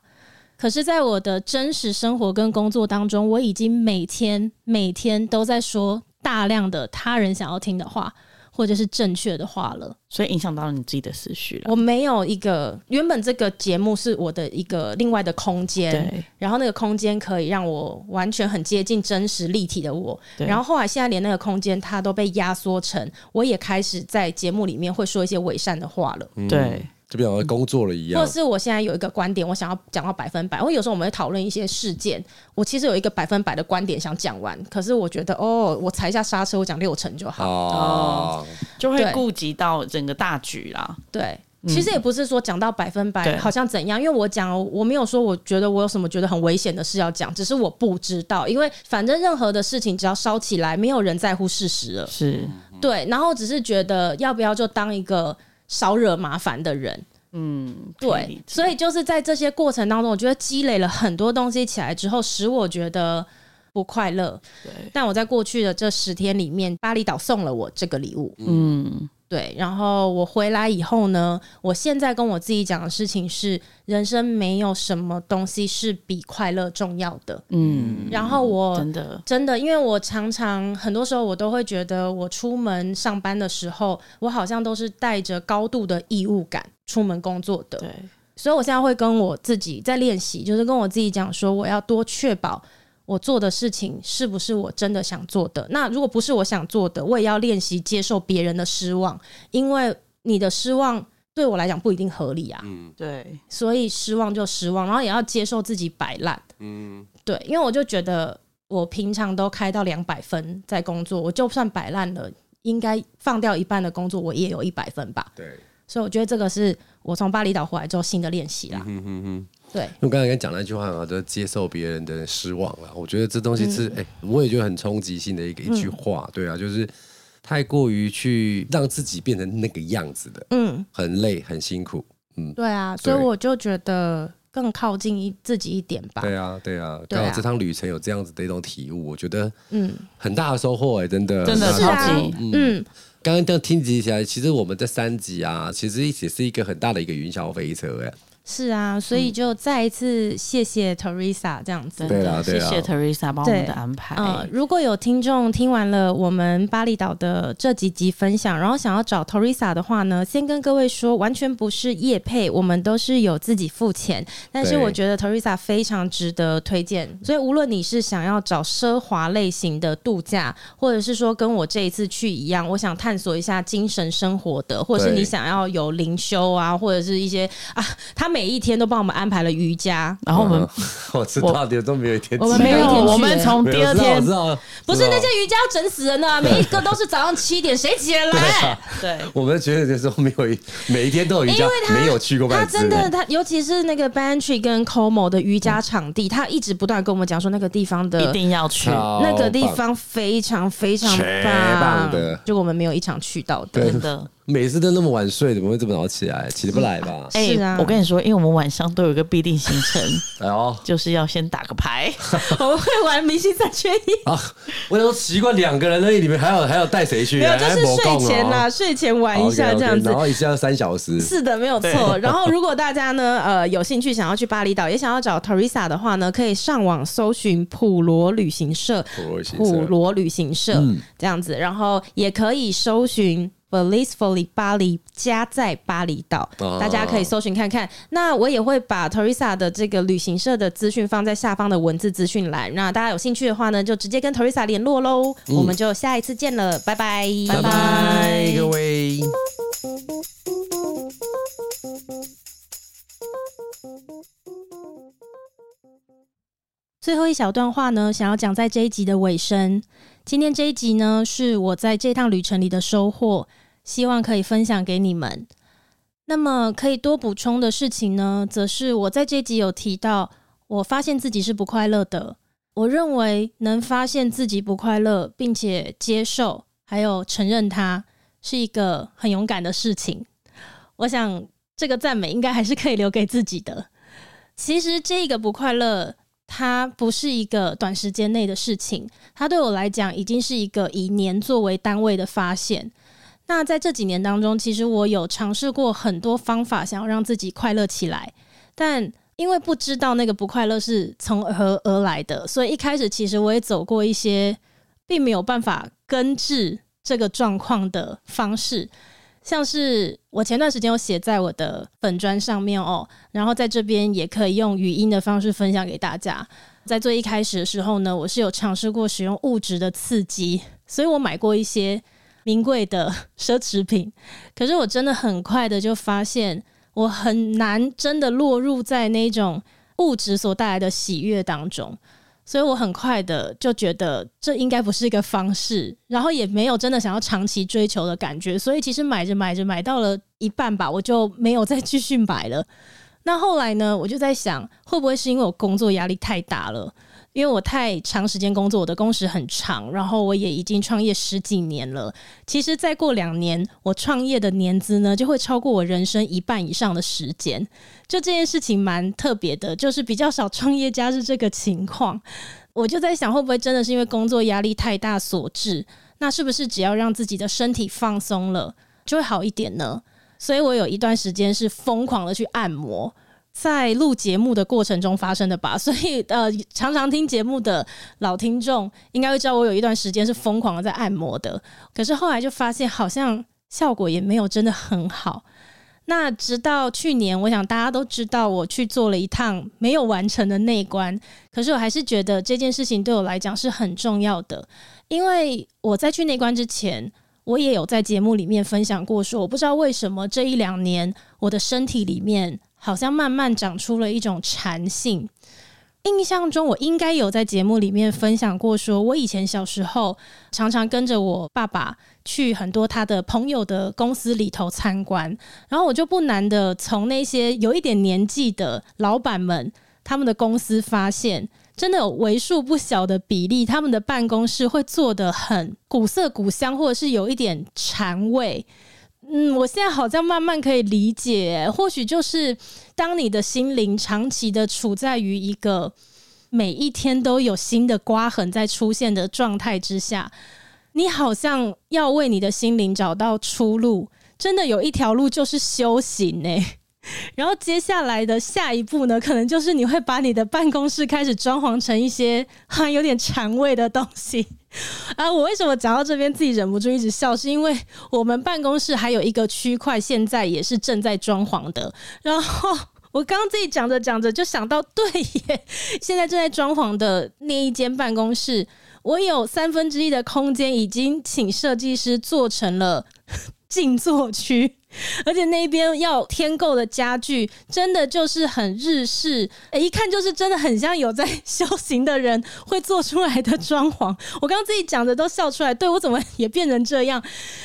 可是，在我的真实生活跟工作当中，我已经每天每天都在说大量的他人想要听的话。或者是正确的话了，所以影响到了你自己的思绪了。我没有一个原本这个节目是我的一个另外的空间，对。然后那个空间可以让我完全很接近真实立体的我。然后后来现在连那个空间它都被压缩成，我也开始在节目里面会说一些伪善的话了。嗯、对。就比如工作了一样，或者是我现在有一个观点，我想要讲到百分百。我有时候我们会讨论一些事件，我其实有一个百分百的观点想讲完，可是我觉得哦，我踩一下刹车，我讲六成就好，哦，就会顾及到整个大局啦。对，其实也不是说讲到百分百好像怎样，因为我讲我没有说我觉得我有什么觉得很危险的事要讲，只是我不知道，因为反正任何的事情只要烧起来，没有人在乎事实了。是对，然后只是觉得要不要就当一个。少惹麻烦的人，嗯，对，所以就是在这些过程当中，我觉得积累了很多东西起来之后，使我觉得不快乐。对，但我在过去的这十天里面，巴厘岛送了我这个礼物，嗯。对，然后我回来以后呢，我现在跟我自己讲的事情是：人生没有什么东西是比快乐重要的。嗯，然后我真的真的，因为我常常很多时候我都会觉得，我出门上班的时候，我好像都是带着高度的义务感出门工作的。对，所以我现在会跟我自己在练习，就是跟我自己讲说，我要多确保。我做的事情是不是我真的想做的？那如果不是我想做的，我也要练习接受别人的失望，因为你的失望对我来讲不一定合理啊。嗯，对，所以失望就失望，然后也要接受自己摆烂。嗯，对，因为我就觉得我平常都开到两百分在工作，我就算摆烂了，应该放掉一半的工作，我也有一百分吧。对，所以我觉得这个是我从巴厘岛回来之后新的练习啦。嗯哼哼。对，因为我刚才跟你讲那句话嘛，就是接受别人的失望了。我觉得这东西是，哎、嗯欸，我也觉得很冲击性的一个一句话。嗯、对啊，就是太过于去让自己变成那个样子的，嗯，很累，很辛苦，嗯，对啊，所以我就觉得更靠近一自己一点吧。对啊，对啊，刚好这趟旅程有这样子的一种体悟，我觉得，嗯，很大的收获哎、欸，真的，真的超级，嗯。刚刚这样听起来，其实我们这三集啊，其实也是一个很大的一个云霄飞车哎、欸。是啊，所以就再一次谢谢 Teresa 这样子，对啊，谢谢 Teresa 帮我们的安排。嗯，如果有听众听完了我们巴厘岛的这几集分享，然后想要找 Teresa 的话呢，先跟各位说，完全不是业配，我们都是有自己付钱。但是我觉得 Teresa 非常值得推荐，所以无论你是想要找奢华类型的度假，或者是说跟我这一次去一样，我想探索一下精神生活的，或者是你想要有灵修啊，或者是一些啊，他们。每一天都帮我们安排了瑜伽，然后我们、嗯、我知道的都没有一天，我们没有一天，我们从第二天不是那些瑜伽要整死人的、啊，每一个都是早上七点，谁起来？对，我们觉得就是没有每一天都有瑜伽，因为他没有去过。他真的，他尤其是那个 Bantry 跟 Como 的瑜伽场地，他一直不断跟我们讲说那个地方的一定要去，那个地方非常非常棒，棒的，就我们没有一场去到的，真的。每次都那么晚睡，怎么会这么早起来？起得不来吧？哎、欸，啊、我跟你说，因为我们晚上都有一个必定行程，哎呦，就是要先打个牌，我们会玩明星三缺一啊！我都习惯两个人而已，里面还有还要带谁去？没有，就是睡前呐，睡前玩一下这样子，okay, okay, 然后一下三小时。是的，没有错。然后 如果大家呢，呃，有兴趣想要去巴厘岛，也想要找 Teresa 的话呢，可以上网搜寻普罗旅行社，普罗旅行社这样子，然后也可以搜寻。Blissfully 巴黎家在巴厘岛，大家可以搜寻看看。那我也会把 Teresa 的这个旅行社的资讯放在下方的文字资讯栏。那大家有兴趣的话呢，就直接跟 Teresa 联络喽。嗯、我们就下一次见了，拜拜，拜拜，各位。最后一小段话呢，想要讲在这一集的尾声。今天这一集呢，是我在这趟旅程里的收获，希望可以分享给你们。那么可以多补充的事情呢，则是我在这集有提到，我发现自己是不快乐的。我认为能发现自己不快乐，并且接受，还有承认它，是一个很勇敢的事情。我想这个赞美应该还是可以留给自己的。其实这个不快乐。它不是一个短时间内的事情，它对我来讲已经是一个以年作为单位的发现。那在这几年当中，其实我有尝试过很多方法，想要让自己快乐起来，但因为不知道那个不快乐是从何而来的，所以一开始其实我也走过一些并没有办法根治这个状况的方式。像是我前段时间有写在我的粉专上面哦，然后在这边也可以用语音的方式分享给大家。在最一开始的时候呢，我是有尝试过使用物质的刺激，所以我买过一些名贵的奢侈品。可是我真的很快的就发现，我很难真的落入在那种物质所带来的喜悦当中。所以我很快的就觉得这应该不是一个方式，然后也没有真的想要长期追求的感觉，所以其实买着买着买到了一半吧，我就没有再继续买了。那后来呢，我就在想，会不会是因为我工作压力太大了？因为我太长时间工作，我的工时很长，然后我也已经创业十几年了。其实再过两年，我创业的年资呢，就会超过我人生一半以上的时间。就这件事情蛮特别的，就是比较少创业家是这个情况。我就在想，会不会真的是因为工作压力太大所致？那是不是只要让自己的身体放松了，就会好一点呢？所以我有一段时间是疯狂的去按摩。在录节目的过程中发生的吧，所以呃，常常听节目的老听众应该会知道，我有一段时间是疯狂的在按摩的。可是后来就发现，好像效果也没有真的很好。那直到去年，我想大家都知道，我去做了一趟没有完成的内观。可是我还是觉得这件事情对我来讲是很重要的，因为我在去内观之前，我也有在节目里面分享过，说我不知道为什么这一两年我的身体里面。好像慢慢长出了一种禅性。印象中，我应该有在节目里面分享过，说我以前小时候常常跟着我爸爸去很多他的朋友的公司里头参观，然后我就不难的从那些有一点年纪的老板们他们的公司发现，真的有为数不小的比例，他们的办公室会做得很古色古香，或者是有一点禅味。嗯，我现在好像慢慢可以理解，或许就是当你的心灵长期的处在于一个每一天都有新的刮痕在出现的状态之下，你好像要为你的心灵找到出路，真的有一条路就是修行呢。然后接下来的下一步呢，可能就是你会把你的办公室开始装潢成一些哈有点禅味的东西。啊，我为什么讲到这边自己忍不住一直笑？是因为我们办公室还有一个区块，现在也是正在装潢的。然后我刚刚自己讲着讲着就想到，对耶，现在正在装潢的那一间办公室，我有三分之一的空间已经请设计师做成了 静坐区。而且那边要添购的家具，真的就是很日式，欸，一看就是真的很像有在修行的人会做出来的装潢。我刚刚自己讲的都笑出来，对，我怎么也变成这样？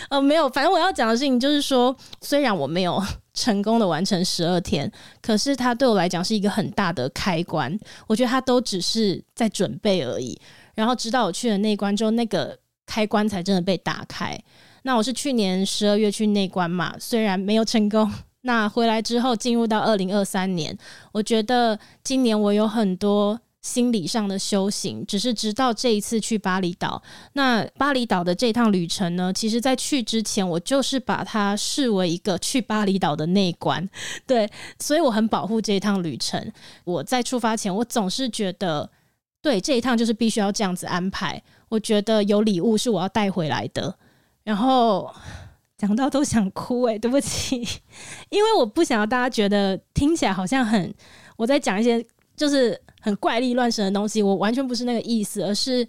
呃，没有，反正我要讲的事情就是说，虽然我没有成功的完成十二天，可是它对我来讲是一个很大的开关。我觉得它都只是在准备而已，然后直到我去了那关之后，那个开关才真的被打开。那我是去年十二月去内关嘛，虽然没有成功。那回来之后，进入到二零二三年，我觉得今年我有很多心理上的修行。只是直到这一次去巴厘岛，那巴厘岛的这趟旅程呢，其实在去之前，我就是把它视为一个去巴厘岛的内关，对，所以我很保护这一趟旅程。我在出发前，我总是觉得，对，这一趟就是必须要这样子安排。我觉得有礼物是我要带回来的，然后。讲到都想哭哎、对不起，因为我不想要大家觉得听起来好像很我在讲一些就是很怪力乱神的东西，我完全不是那个意思，而是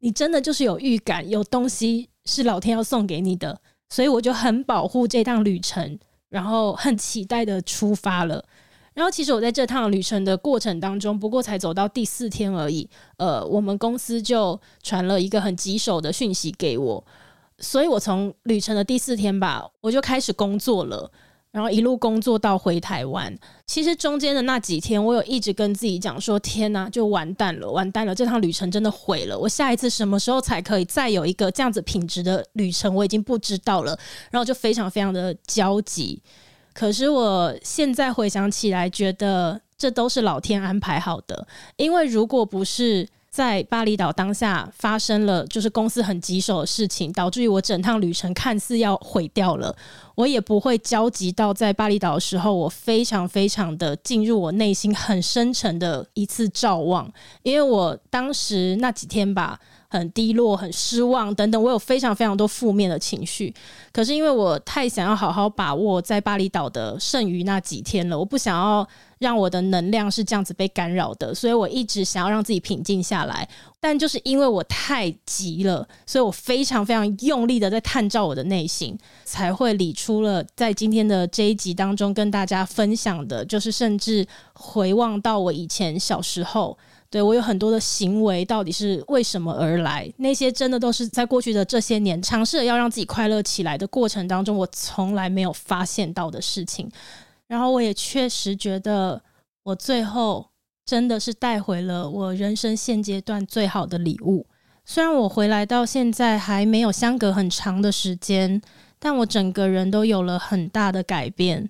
你真的就是有预感，有东西是老天要送给你的，所以我就很保护这趟旅程，然后很期待的出发了。然后其实我在这趟旅程的过程当中，不过才走到第四天而已，呃，我们公司就传了一个很棘手的讯息给我。所以我从旅程的第四天吧，我就开始工作了，然后一路工作到回台湾。其实中间的那几天，我有一直跟自己讲说：“天哪，就完蛋了，完蛋了！这趟旅程真的毁了。我下一次什么时候才可以再有一个这样子品质的旅程？我已经不知道了。”然后就非常非常的焦急。可是我现在回想起来，觉得这都是老天安排好的，因为如果不是。在巴厘岛当下发生了，就是公司很棘手的事情，导致于我整趟旅程看似要毁掉了。我也不会焦急到在巴厘岛的时候，我非常非常的进入我内心很深沉的一次照望，因为我当时那几天吧。很低落、很失望等等，我有非常非常多负面的情绪。可是因为我太想要好好把握在巴厘岛的剩余那几天了，我不想要让我的能量是这样子被干扰的，所以我一直想要让自己平静下来。但就是因为我太急了，所以我非常非常用力的在探照我的内心，才会理出了在今天的这一集当中跟大家分享的，就是甚至回望到我以前小时候。对，我有很多的行为，到底是为什么而来？那些真的都是在过去的这些年尝试要让自己快乐起来的过程当中，我从来没有发现到的事情。然后我也确实觉得，我最后真的是带回了我人生现阶段最好的礼物。虽然我回来到现在还没有相隔很长的时间，但我整个人都有了很大的改变。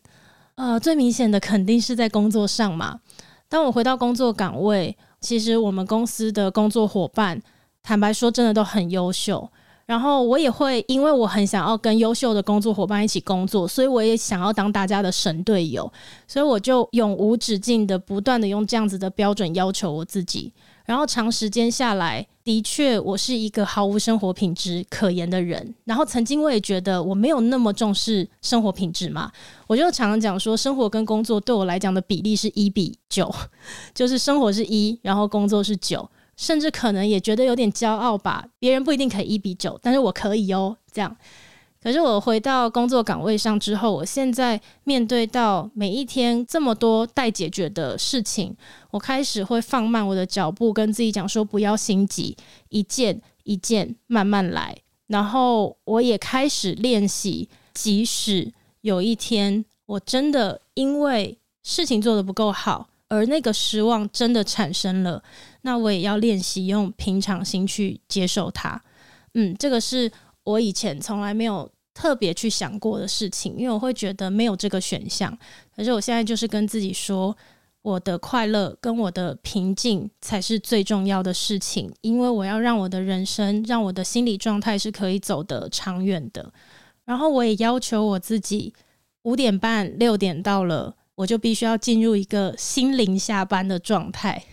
呃，最明显的肯定是在工作上嘛。当我回到工作岗位。其实我们公司的工作伙伴，坦白说，真的都很优秀。然后我也会，因为我很想要跟优秀的工作伙伴一起工作，所以我也想要当大家的神队友。所以我就永无止境的不断的用这样子的标准要求我自己。然后长时间下来，的确我是一个毫无生活品质可言的人。然后曾经我也觉得我没有那么重视生活品质嘛，我就常常讲说，生活跟工作对我来讲的比例是一比九，就是生活是一，然后工作是九，甚至可能也觉得有点骄傲吧。别人不一定可以一比九，但是我可以哦，这样。可是我回到工作岗位上之后，我现在面对到每一天这么多待解决的事情，我开始会放慢我的脚步，跟自己讲说不要心急，一件一件慢慢来。然后我也开始练习，即使有一天我真的因为事情做得不够好，而那个失望真的产生了，那我也要练习用平常心去接受它。嗯，这个是。我以前从来没有特别去想过的事情，因为我会觉得没有这个选项。可是我现在就是跟自己说，我的快乐跟我的平静才是最重要的事情，因为我要让我的人生，让我的心理状态是可以走得长远的。然后我也要求我自己，五点半、六点到了，我就必须要进入一个心灵下班的状态。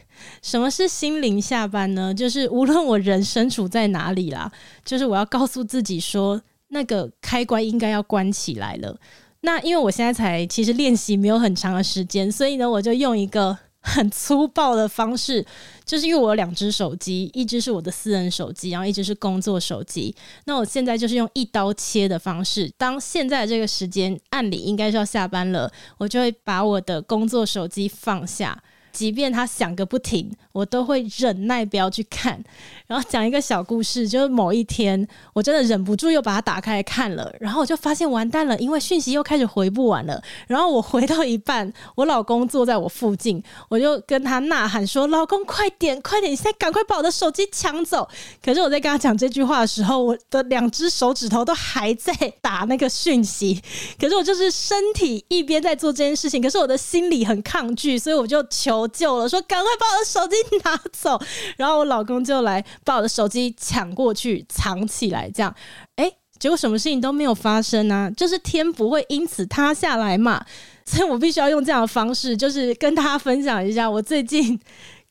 什么是心灵下班呢？就是无论我人身处在哪里啦，就是我要告诉自己说，那个开关应该要关起来了。那因为我现在才其实练习没有很长的时间，所以呢，我就用一个很粗暴的方式，就是因为我有两只手机，一只是我的私人手机，然后一只是工作手机。那我现在就是用一刀切的方式，当现在这个时间按理应该是要下班了，我就会把我的工作手机放下。即便他响个不停，我都会忍耐不要去看。然后讲一个小故事，就是某一天我真的忍不住又把它打开来看了，然后我就发现完蛋了，因为讯息又开始回不完了。然后我回到一半，我老公坐在我附近，我就跟他呐喊说：“老公，快点，快点，你现在赶快把我的手机抢走！”可是我在跟他讲这句话的时候，我的两只手指头都还在打那个讯息。可是我就是身体一边在做这件事情，可是我的心里很抗拒，所以我就求救了，说：“赶快把我的手机拿走！”然后我老公就来。把我的手机抢过去藏起来，这样，哎，结果什么事情都没有发生啊，就是天不会因此塌下来嘛，所以我必须要用这样的方式，就是跟大家分享一下，我最近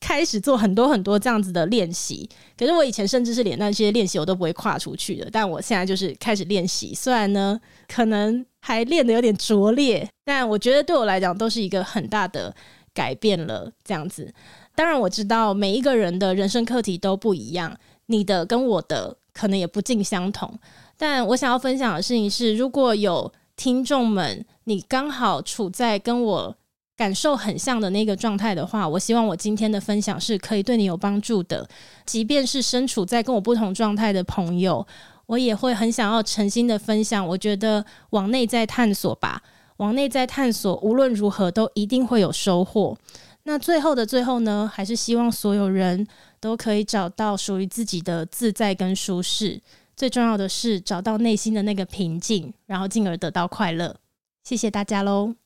开始做很多很多这样子的练习。可是我以前甚至是连那些练习我都不会跨出去的，但我现在就是开始练习，虽然呢可能还练得有点拙劣，但我觉得对我来讲都是一个很大的改变了，这样子。当然我知道每一个人的人生课题都不一样，你的跟我的可能也不尽相同。但我想要分享的事情是，如果有听众们你刚好处在跟我感受很像的那个状态的话，我希望我今天的分享是可以对你有帮助的。即便是身处在跟我不同状态的朋友，我也会很想要诚心的分享。我觉得往内在探索吧，往内在探索，无论如何都一定会有收获。那最后的最后呢，还是希望所有人都可以找到属于自己的自在跟舒适。最重要的是找到内心的那个平静，然后进而得到快乐。谢谢大家喽。